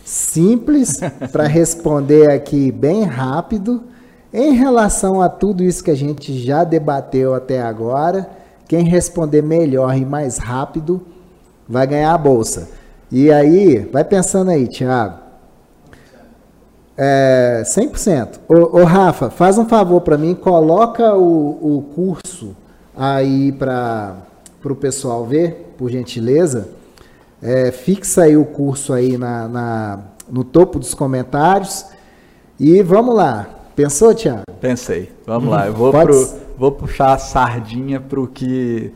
simples para responder aqui bem rápido. Em relação a tudo isso que a gente já debateu até agora, quem responder melhor e mais rápido vai ganhar a bolsa. E aí, vai pensando aí, Thiago. É, 100%. Ô, ô Rafa, faz um favor para mim, coloca o, o curso aí para o pessoal ver, por gentileza. É, fixa aí o curso aí na, na, no topo dos comentários. E vamos lá. Pensou, Tiago? Pensei. Vamos lá. Eu vou, pro, vou puxar a sardinha para o que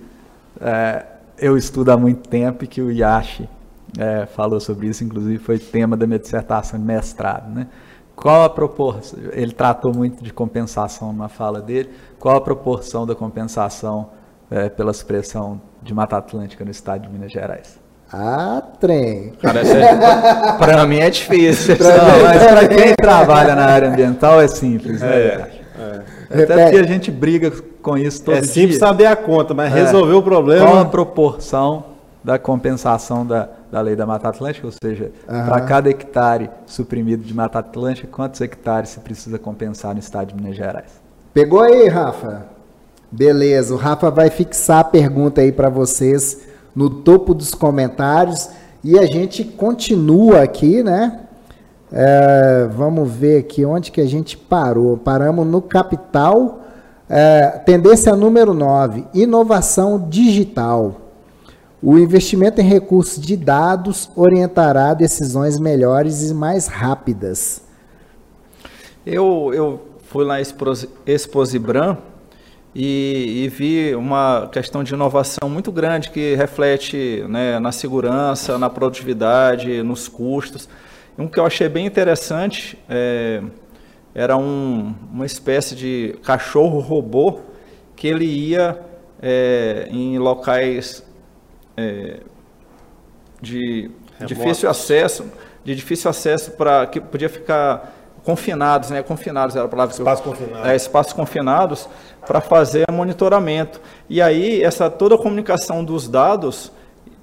é, eu estudo há muito tempo e que o Yashi é, falou sobre isso, inclusive foi tema da minha dissertação de mestrado. Né? Qual a proporção? Ele tratou muito de compensação na fala dele. Qual a proporção da compensação é, pela supressão de Mata Atlântica no estado de Minas Gerais? Ah, trem. é, para mim é difícil. Não, mas para quem trabalha na área ambiental é simples, né? É, é. Até porque a gente briga com isso todo é dia. É simples saber a conta, mas é. resolver o problema. Qual a proporção da compensação da, da lei da Mata Atlântica? Ou seja, uhum. para cada hectare suprimido de Mata Atlântica, quantos hectares se precisa compensar no estado de Minas Gerais? Pegou aí, Rafa? Beleza, o Rafa vai fixar a pergunta aí para vocês no topo dos comentários. E a gente continua aqui, né? É, vamos ver aqui onde que a gente parou. Paramos no capital. É, tendência número 9, inovação digital. O investimento em recursos de dados orientará decisões melhores e mais rápidas. Eu, eu fui lá em Exposibran e, e, vi uma questão de inovação muito grande que reflete né, na segurança, na produtividade, nos custos. Um que eu achei bem interessante é, era um, uma espécie de cachorro robô que ele ia é, em locais é, de Remotos. difícil acesso, de difícil acesso para que podia ficar confinados, né? Confinados era a palavra. Espaços confinados. É, espaços confinados para fazer monitoramento. E aí essa toda a comunicação dos dados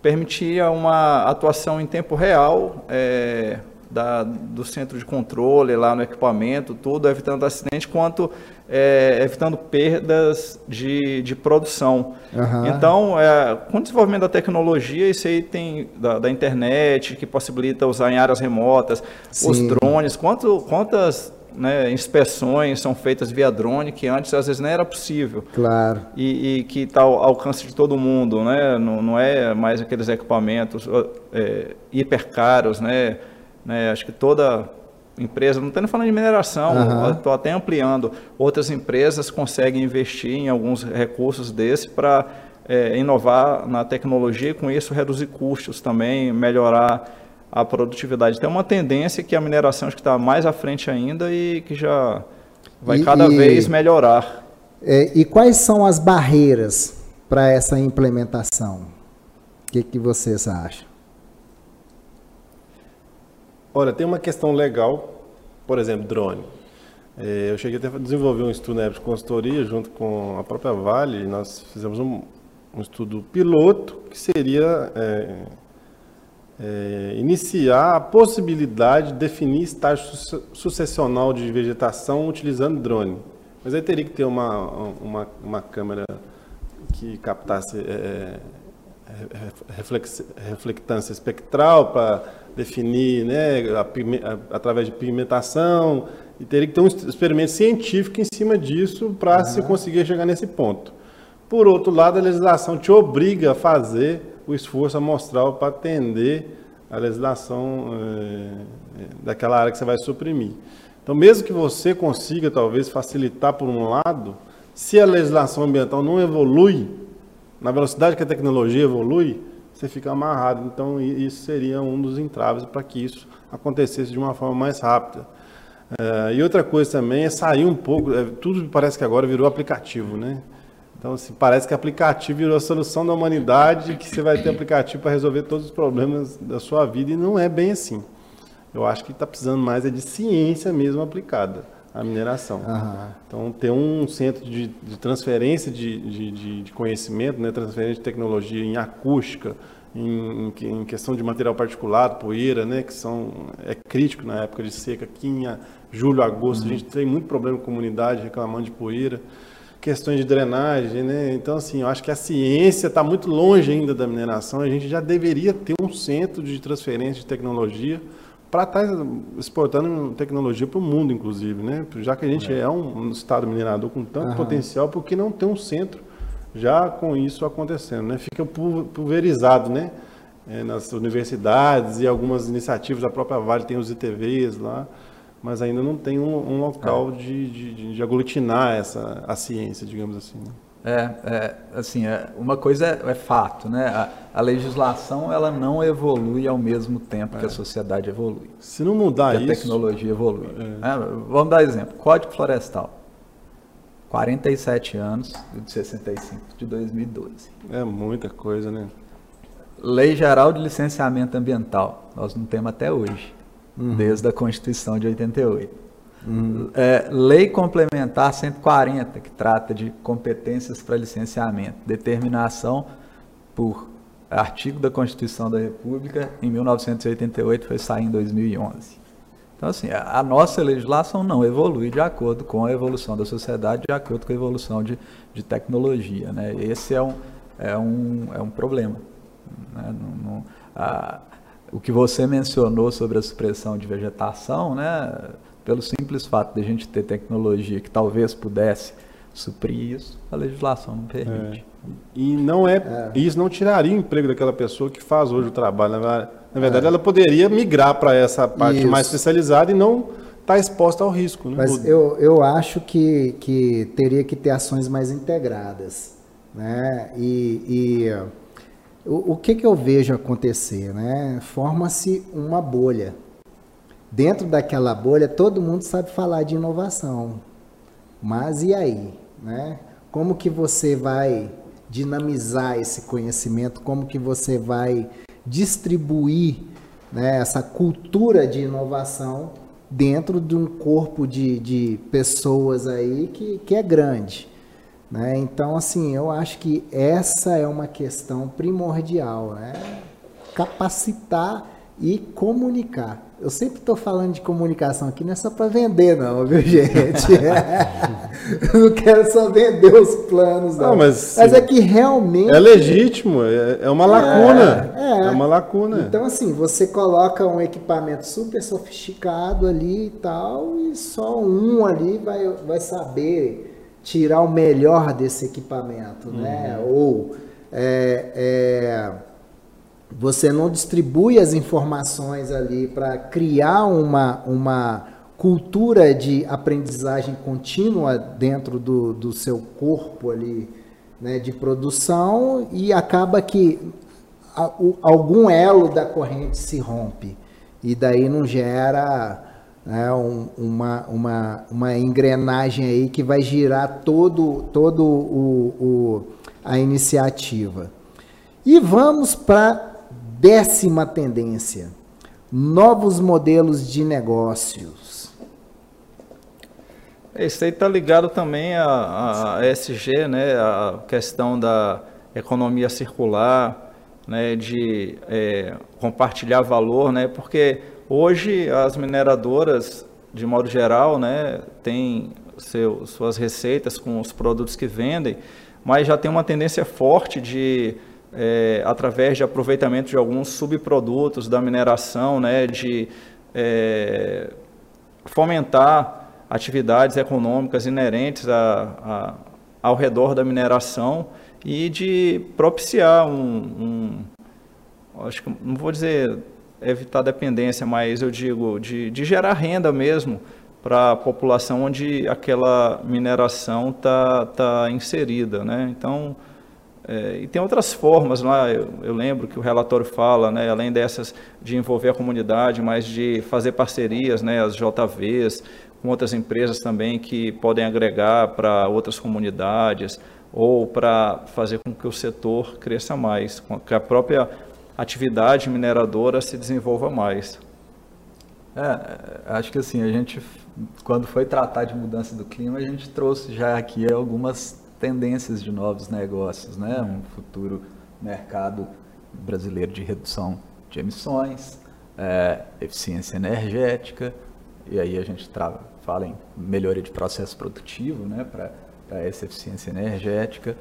permitia uma atuação em tempo real é, da, do centro de controle lá no equipamento, tudo evitando acidente, quanto é, evitando perdas de, de produção. Uhum. Então, é, com o desenvolvimento da tecnologia, isso aí tem da, da internet, que possibilita usar em áreas remotas, Sim. os drones, quanto, quantas né, inspeções são feitas via drone, que antes às vezes não era possível. Claro. E, e que está ao alcance de todo mundo, né? não, não é mais aqueles equipamentos é, hiper caros, né? né? Acho que toda empresa, não estou falando de mineração, estou até ampliando, outras empresas conseguem investir em alguns recursos desse para é, inovar na tecnologia e com isso reduzir custos também, melhorar a produtividade. Tem uma tendência que a mineração acho que está mais à frente ainda e que já vai e, cada e, vez melhorar. É, e quais são as barreiras para essa implementação? O que, que vocês acham? Olha, tem uma questão legal, por exemplo, drone. É, eu cheguei até a desenvolver um estudo na época de consultoria junto com a própria Vale. Nós fizemos um, um estudo piloto que seria é, é, iniciar a possibilidade de definir estágio sucessional de vegetação utilizando drone. Mas aí teria que ter uma, uma, uma câmera que captasse é, é reflex, reflectância espectral para definir, né, a, a, através de pigmentação, E teria que ter um experimento científico em cima disso para uhum. se conseguir chegar nesse ponto. Por outro lado, a legislação te obriga a fazer o esforço amostral para atender a legislação é, daquela área que você vai suprimir. Então, mesmo que você consiga, talvez, facilitar por um lado, se a legislação ambiental não evolui, na velocidade que a tecnologia evolui, você fica amarrado. Então, isso seria um dos entraves para que isso acontecesse de uma forma mais rápida. É, e outra coisa também é sair um pouco, é, tudo parece que agora virou aplicativo, né? Então, assim, parece que aplicativo virou a solução da humanidade, que você vai ter aplicativo para resolver todos os problemas da sua vida, e não é bem assim. Eu acho que está precisando mais é de ciência mesmo aplicada à mineração. Uhum. Então, ter um centro de, de transferência de, de, de, conhecimento, né, transferência de tecnologia em acústica, em, em, questão de material particulado, poeira, né, que são, é crítico na época de seca. Aqui em julho, agosto, uhum. a gente tem muito problema com a comunidade reclamando de poeira questões de drenagem, né? Então, assim, eu acho que a ciência está muito longe ainda da mineração. A gente já deveria ter um centro de transferência de tecnologia para estar tá exportando tecnologia para o mundo, inclusive, né? Já que a gente é, é um, um, estado minerador com tanto uhum. potencial, por que não ter um centro já com isso acontecendo, né? Fica pulverizado, né? É, nas universidades e algumas iniciativas, a própria Vale tem os ITVs lá, mas ainda não tem um, um local é. de, de, de, aglutinar essa, a ciência, digamos assim. Né? É, é, assim, é, uma coisa é, é fato, né? A, a, legislação ela não evolui ao mesmo tempo é. que a sociedade evolui. Se não mudar isso, a tecnologia evolui. É. Né? vamos dar exemplo. Código Florestal. 47 anos de 65 de 2012. É muita coisa, né? Lei Geral de Licenciamento Ambiental. Nós não temos até hoje, uhum. desde a Constituição de 88. É, lei Complementar 140, que trata de competências para licenciamento, determinação por artigo da Constituição da República, em 1988, foi sair em 2011. Então, assim, a, a nossa legislação não evolui de acordo com a evolução da sociedade, de acordo com a evolução de, de tecnologia. Né? Esse é um, é um, é um problema. Né? Não, não, a, o que você mencionou sobre a supressão de vegetação, né? Pelo simples fato de a gente ter tecnologia que talvez pudesse suprir isso, a legislação não permite. É. E não é, é, isso não tiraria o emprego daquela pessoa que faz hoje o trabalho. Na, na verdade, é. ela poderia migrar para essa parte isso. mais especializada e não estar tá exposta ao risco. Né? Mas eu, eu acho que, que teria que ter ações mais integradas. Né? E, e o, o que, que eu vejo acontecer? Né? Forma-se uma bolha dentro daquela bolha, todo mundo sabe falar de inovação. Mas e aí? Né? Como que você vai dinamizar esse conhecimento? Como que você vai distribuir né, essa cultura de inovação dentro de um corpo de, de pessoas aí que, que é grande? Né? Então, assim, eu acho que essa é uma questão primordial, né? capacitar e comunicar. Eu sempre estou falando de comunicação aqui, não é só para vender, não, viu, gente? eu não quero só vender os planos, não. não mas, mas é que realmente. É legítimo, é, é uma lacuna. É, é, é, uma lacuna. Então, assim, você coloca um equipamento super sofisticado ali e tal, e só um ali vai, vai saber tirar o melhor desse equipamento, né? uhum. Ou. É, é, você não distribui as informações ali para criar uma, uma cultura de aprendizagem contínua dentro do, do seu corpo ali, né, de produção, e acaba que a, o, algum elo da corrente se rompe. E daí não gera né, um, uma, uma, uma engrenagem aí que vai girar todo, todo o, o a iniciativa. E vamos para Décima tendência: novos modelos de negócios. Isso aí está ligado também a, a ESG, né, a questão da economia circular, né, de é, compartilhar valor, né, porque hoje as mineradoras, de modo geral, né, têm seu, suas receitas com os produtos que vendem, mas já tem uma tendência forte de é, através de aproveitamento de alguns subprodutos da mineração, né, de é, fomentar atividades econômicas inerentes a, a, ao redor da mineração e de propiciar um, um acho que não vou dizer evitar dependência, mas eu digo de, de gerar renda mesmo para a população onde aquela mineração está tá inserida, né? Então, é, e tem outras formas lá, eu, eu, lembro que o relatório fala, né, além dessas de envolver a comunidade, mas de fazer parcerias, né, as JVs, com outras empresas também que podem agregar para outras comunidades ou para fazer com que o setor cresça mais, que a própria atividade mineradora se desenvolva mais. É, acho que assim, a gente, quando foi tratar de mudança do clima, a gente trouxe já aqui algumas tendências de novos negócios, né? Um futuro mercado brasileiro de redução de emissões, é, eficiência energética, e aí a gente fala em melhoria de processo produtivo, né? Para essa eficiência energética,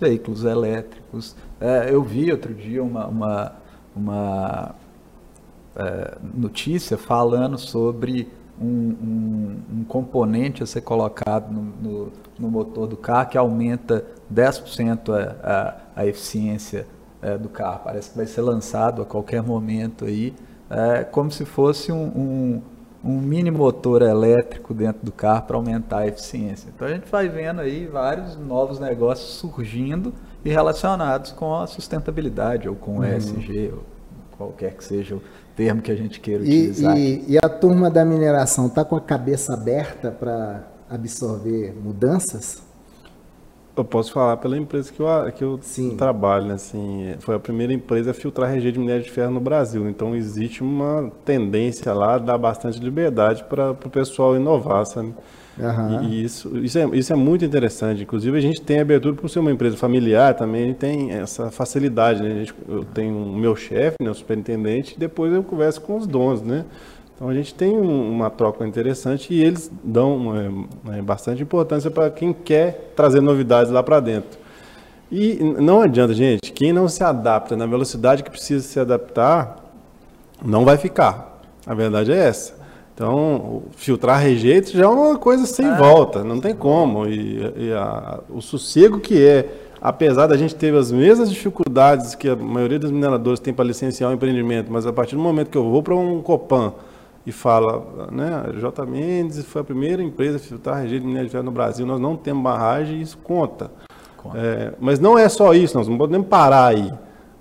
veículos elétricos. É, eu vi outro dia uma, uma, uma é, notícia falando sobre um, um, um, componente a ser colocado no, no, no, motor do carro que aumenta 10% a, a, a eficiência é, do carro. Parece que vai ser lançado a qualquer momento aí, é, como se fosse um, um, um mini motor elétrico dentro do carro para aumentar a eficiência. Então a gente vai vendo aí vários novos negócios surgindo e relacionados com a sustentabilidade ou com o uhum. ESG, ou qualquer que seja o termo que a gente queira utilizar. E, e, e a turma da mineração está com a cabeça aberta para absorver mudanças? Eu posso falar pela empresa que eu, que eu trabalho, né, assim, foi a primeira empresa a filtrar rejeito de minério de ferro no Brasil. Então existe uma tendência lá a dar bastante liberdade para o pessoal inovar, sabe? Uhum. E, isso, isso, é, isso é muito interessante. Inclusive, a gente tem abertura por ser uma empresa familiar também, tem essa facilidade. Né? Gente, eu tenho o meu chefe, né, o superintendente, e depois eu converso com os donos. Né? Então, a gente tem um, uma troca interessante e eles dão é, bastante importância para quem quer trazer novidades lá para dentro. E não adianta, gente, quem não se adapta na velocidade que precisa se adaptar, não vai ficar. A verdade é essa. Então, filtrar rejeito já é uma coisa sem ah, volta, não tem como. E, e a, o sossego que é, apesar da gente ter as mesmas dificuldades que a maioria dos mineradores tem para licenciar o um empreendimento, mas a partir do momento que eu vou para um Copan e fala, né, a J. Mendes foi a primeira empresa a filtrar rejeito de minério de ferro no Brasil, nós não temos barragem e isso conta. conta. É, mas não é só isso, nós não podemos parar aí.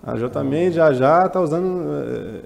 A J. Mendes já já está usando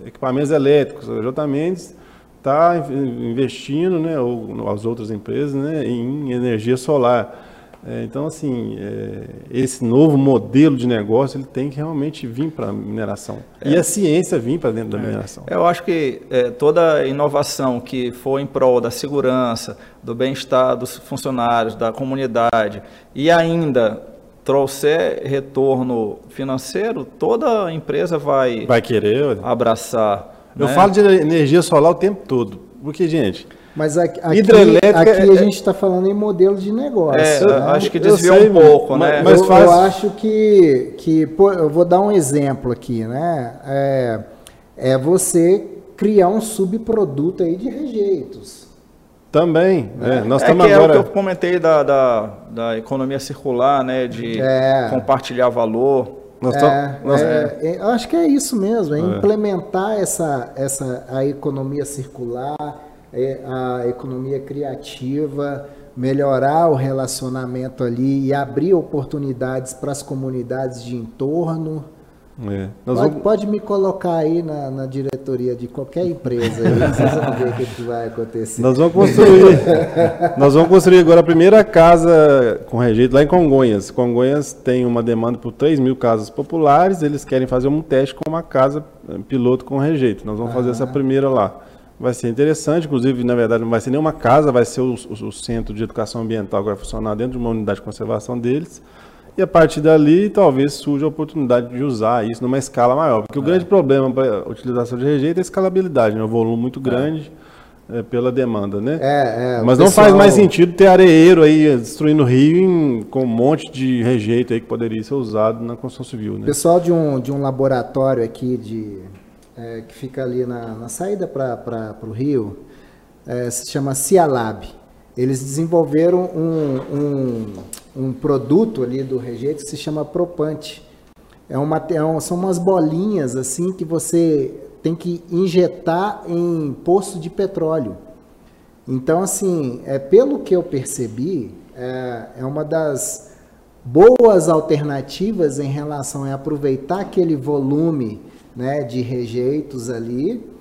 é, equipamentos elétricos, a J. Mendes está investindo, né, ou as outras empresas, né, em energia solar. É, então, assim, é, esse novo modelo de negócio ele tem que realmente vir para a mineração. É. E a ciência vir para dentro da é. mineração. Eu acho que é, toda inovação que for em prol da segurança, do bem-estar dos funcionários, da comunidade, e ainda trouxer retorno financeiro, toda empresa vai, vai querer abraçar. Eu né? falo de energia solar o tempo todo. Porque, gente. Mas aqui, hidrelétrica aqui a é... gente está falando em modelo de negócio. É, né? Acho que desviou sei, um pouco, né? Mas eu, faz... eu acho que, que pô, eu vou dar um exemplo aqui, né? É, é você criar um subproduto aí de rejeitos. Também, é. Nós é estamos é agora... é o que eu comentei da, da, da economia circular, né? De é. compartilhar valor. Nós é, nós... É, é, eu acho que é isso mesmo, é, é, implementar essa, essa, a economia circular, é, a economia criativa, melhorar o relacionamento ali e abrir oportunidades para as comunidades de entorno. É. Pode, vamos... pode, me colocar aí na, na, diretoria de qualquer empresa, aí, vocês vão ver o que, que, vai acontecer. Nós vamos construir. nós vamos construir agora a primeira casa com rejeito lá em Congonhas. Congonhas tem uma demanda por 3 mil casas populares, eles querem fazer um teste com uma casa eh, piloto com rejeito. Nós vamos ah. fazer essa primeira lá. Vai ser interessante, inclusive, na verdade, não vai ser nenhuma casa, vai ser o, o, o centro de educação ambiental que vai funcionar dentro de uma unidade de conservação deles. E a partir dali, talvez surja a oportunidade de usar isso numa escala maior. Porque o é. grande problema para a utilização de rejeito é a escalabilidade, né? o volume muito é. grande é. É, pela demanda, né? É, Mas não pessoal... faz mais sentido ter areeiro aí destruindo o rio em, com um monte de rejeito aí que poderia ser usado na construção civil, né? Pessoal de um, de um laboratório aqui de, é, que fica ali na, na saída para o rio, se chama Cialab. Eles desenvolveram um, um, um produto ali do rejeito que se chama Propante. É uma, é são umas bolinhas assim que você tem que injetar em poço de petróleo. Então, assim, é, pelo que eu percebi, é, é uma das boas alternativas em relação a aproveitar aquele volume né, de rejeitos ali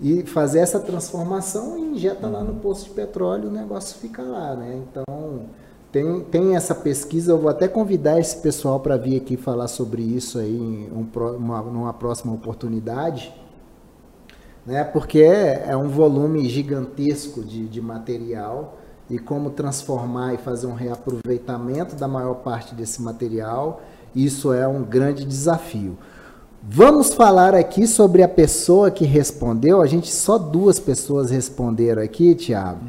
e fazer essa transformação e injeta lá no poço de petróleo, o negócio fica lá, né? Então, tem, tem essa pesquisa, eu vou até convidar esse pessoal para vir aqui falar sobre isso aí em um, uma, numa próxima oportunidade, né? Porque é, é um volume gigantesco de, de material e como transformar e fazer um reaproveitamento da maior parte desse material, isso é um grande desafio. Vamos falar aqui sobre a pessoa que respondeu. A gente só duas pessoas responderam aqui, Tiago.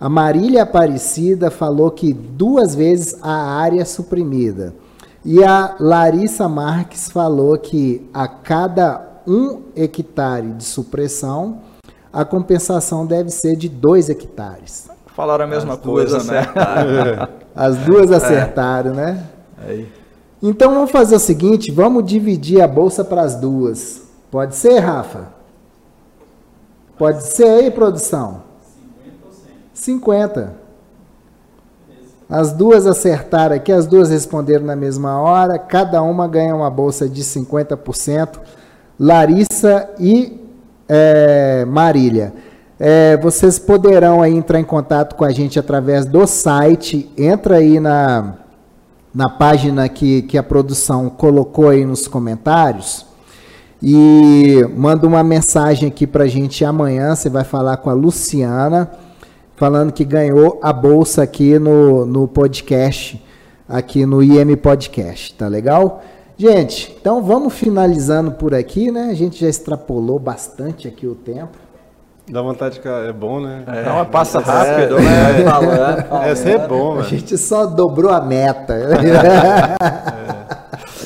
A Marília Aparecida falou que duas vezes a área suprimida. E a Larissa Marques falou que a cada um hectare de supressão, a compensação deve ser de dois hectares. Falaram a mesma As coisa, né? As duas acertaram, é. né? Aí. Então vamos fazer o seguinte, vamos dividir a bolsa para as duas. Pode ser, Rafa? Pode ser aí, produção? 50 ou 100? 50. As duas acertaram aqui, as duas responderam na mesma hora, cada uma ganha uma bolsa de 50%. Larissa e é, Marília. É, vocês poderão aí entrar em contato com a gente através do site. Entra aí na na página que, que a produção colocou aí nos comentários. E manda uma mensagem aqui para a gente amanhã. Você vai falar com a Luciana, falando que ganhou a bolsa aqui no, no podcast, aqui no IM Podcast. Tá legal? Gente, então vamos finalizando por aqui, né? A gente já extrapolou bastante aqui o tempo. Dá vontade de ficar. É bom, né? É, Não, passa rápido, é, né? É, falando, falando. Essa é bom, A gente só dobrou a meta.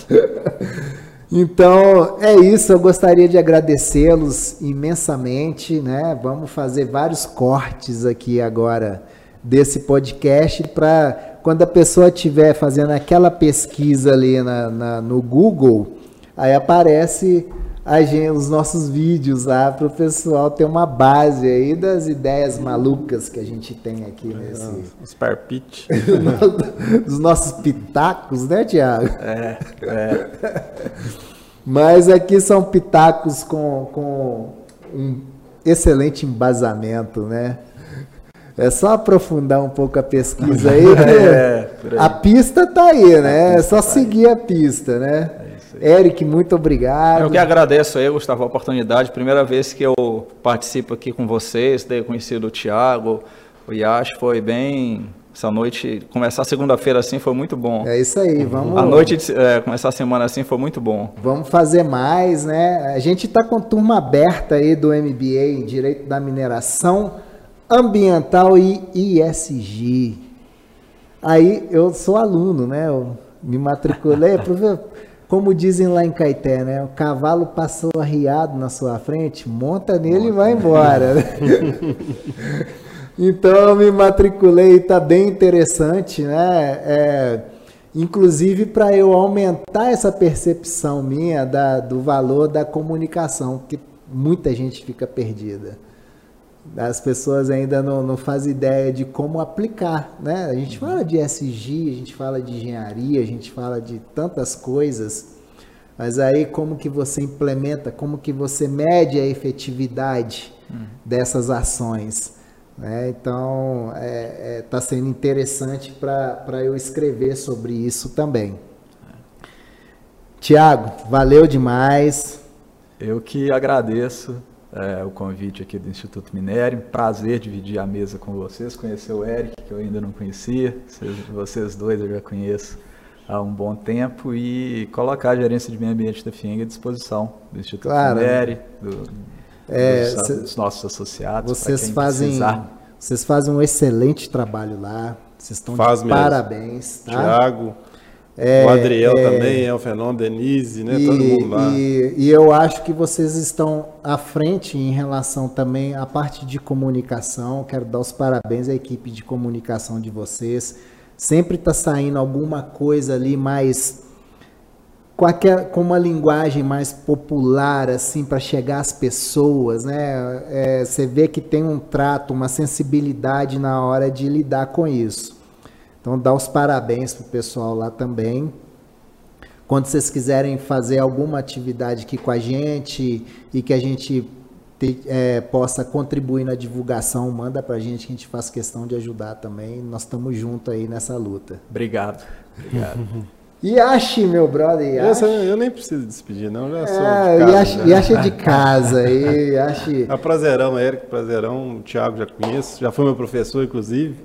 Então, é isso. Eu gostaria de agradecê-los imensamente, né? Vamos fazer vários cortes aqui agora desse podcast para quando a pessoa estiver fazendo aquela pesquisa ali na, na no Google, aí aparece gente, os nossos vídeos lá para o pessoal ter uma base aí das ideias malucas que a gente tem aqui nesse. Os parpites. Dos nossos pitacos, né, Tiago? É, é. Mas aqui são pitacos com, com um excelente embasamento, né? É só aprofundar um pouco a pesquisa aí, é, aí. a pista tá aí, né? É só tá seguir a pista, né? É. Eric, muito obrigado. Eu que agradeço aí, Gustavo, a oportunidade. Primeira vez que eu participo aqui com vocês, ter conhecido o Thiago, o Yash, foi bem. Essa noite, começar segunda-feira assim foi muito bom. É isso aí, vamos. A noite, é, começar a semana assim foi muito bom. Vamos fazer mais, né? A gente está com turma aberta aí do MBA em Direito da Mineração Ambiental e ISG. Aí eu sou aluno, né? Eu me matriculei, como dizem lá em Caeté, né? O cavalo passou arriado na sua frente, monta nele monta. e vai embora. então eu me matriculei, está bem interessante, né? É, inclusive para eu aumentar essa percepção minha da, do valor da comunicação, que muita gente fica perdida. As pessoas ainda não, não fazem ideia de como aplicar, né? A gente fala de SG, a gente fala de engenharia, a gente fala de tantas coisas, mas aí como que você implementa, como que você mede a efetividade hum. dessas ações? Né? Então, está é, é, tá sendo interessante para eu escrever sobre isso também. Tiago, valeu demais. Eu que agradeço é, o convite aqui do Instituto Minério. Prazer dividir a mesa com vocês, conhecer o Eric, que eu ainda não conhecia. Vocês, vocês dois eu já conheço há um bom tempo e colocar a gerência de meio ambiente da FIENG à disposição do Instituto claro. Minério, do, é, dos, cê, dos, nossos associados. Vocês fazem, vocês fazem um excelente trabalho lá. Vocês estão Faz de mesmo. parabéns. Tá? Tiago. É, o Adriel é, também é um fenômeno, Denise, né? E, Todo mundo lá. E, e, eu acho que vocês estão à frente em relação também à parte de comunicação. Quero dar os parabéns à equipe de comunicação de vocês. Sempre está saindo alguma coisa ali mais com, aquela, com uma linguagem mais popular, assim, para chegar às pessoas, né? É, você vê que tem um trato, uma sensibilidade na hora de lidar com isso. Então, dá os parabéns para o pessoal lá também. Quando vocês quiserem fazer alguma atividade aqui com a gente e que a gente te, é, possa contribuir na divulgação, manda para a gente que a gente faz questão de ajudar também. Nós estamos juntos aí nessa luta. Obrigado. Obrigado. Yashi, meu brother, Yashi. Eu, eu, nem preciso despedir, não, já sou é, de casa. Yashi, Yashi é de casa. e Yashi... A Prazerão, Eric Prazerão, o Thiago já conheço, já foi meu professor, inclusive.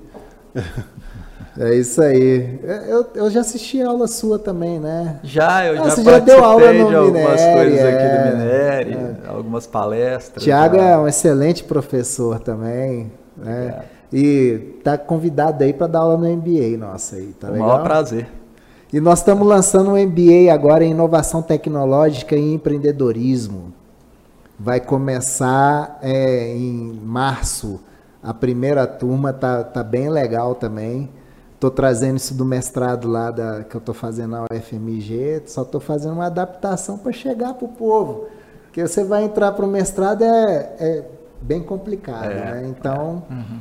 É isso aí. Eu, eu já assisti aula sua também, né? Já, eu ah, já, já deu aula no de algumas Minere, coisas é, aqui do Minere, é. algumas palestras. Tiago é um excelente professor também, né? É. E tá convidado aí para dar aula no MBA, nossa aí, tá o legal? maior prazer. E nós estamos lançando um MBA agora em inovação tecnológica e empreendedorismo. Vai começar é, em março. A primeira turma tá, tá bem legal também. Estou trazendo isso do mestrado lá da, que eu estou fazendo na UFMG, só estou fazendo uma adaptação para chegar para o povo. Porque você vai entrar para o mestrado é, é, bem complicado, é, né? Então. Uhum.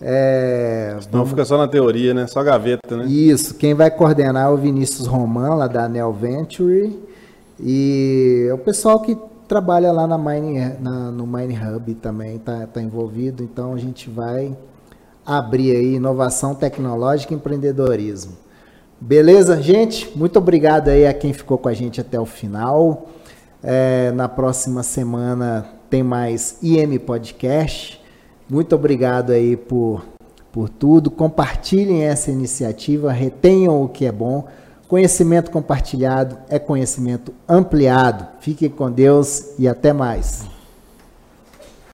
É, vamos... fica só na teoria, né? Só gaveta, né? Isso. Quem vai coordenar é o Vinícius Roman, lá da Neo Venture. E é o pessoal que trabalha lá na Mine, na, no Mine Hub também está tá envolvido. Então a gente vai abrir aí inovação tecnológica e empreendedorismo. Beleza, gente? Muito obrigado aí a quem ficou com a gente até o final. É, na próxima semana tem mais IM Podcast. Muito obrigado aí por, por tudo. Compartilhem essa iniciativa, retenham o que é bom. Conhecimento compartilhado é conhecimento ampliado. Fiquem com Deus e até mais.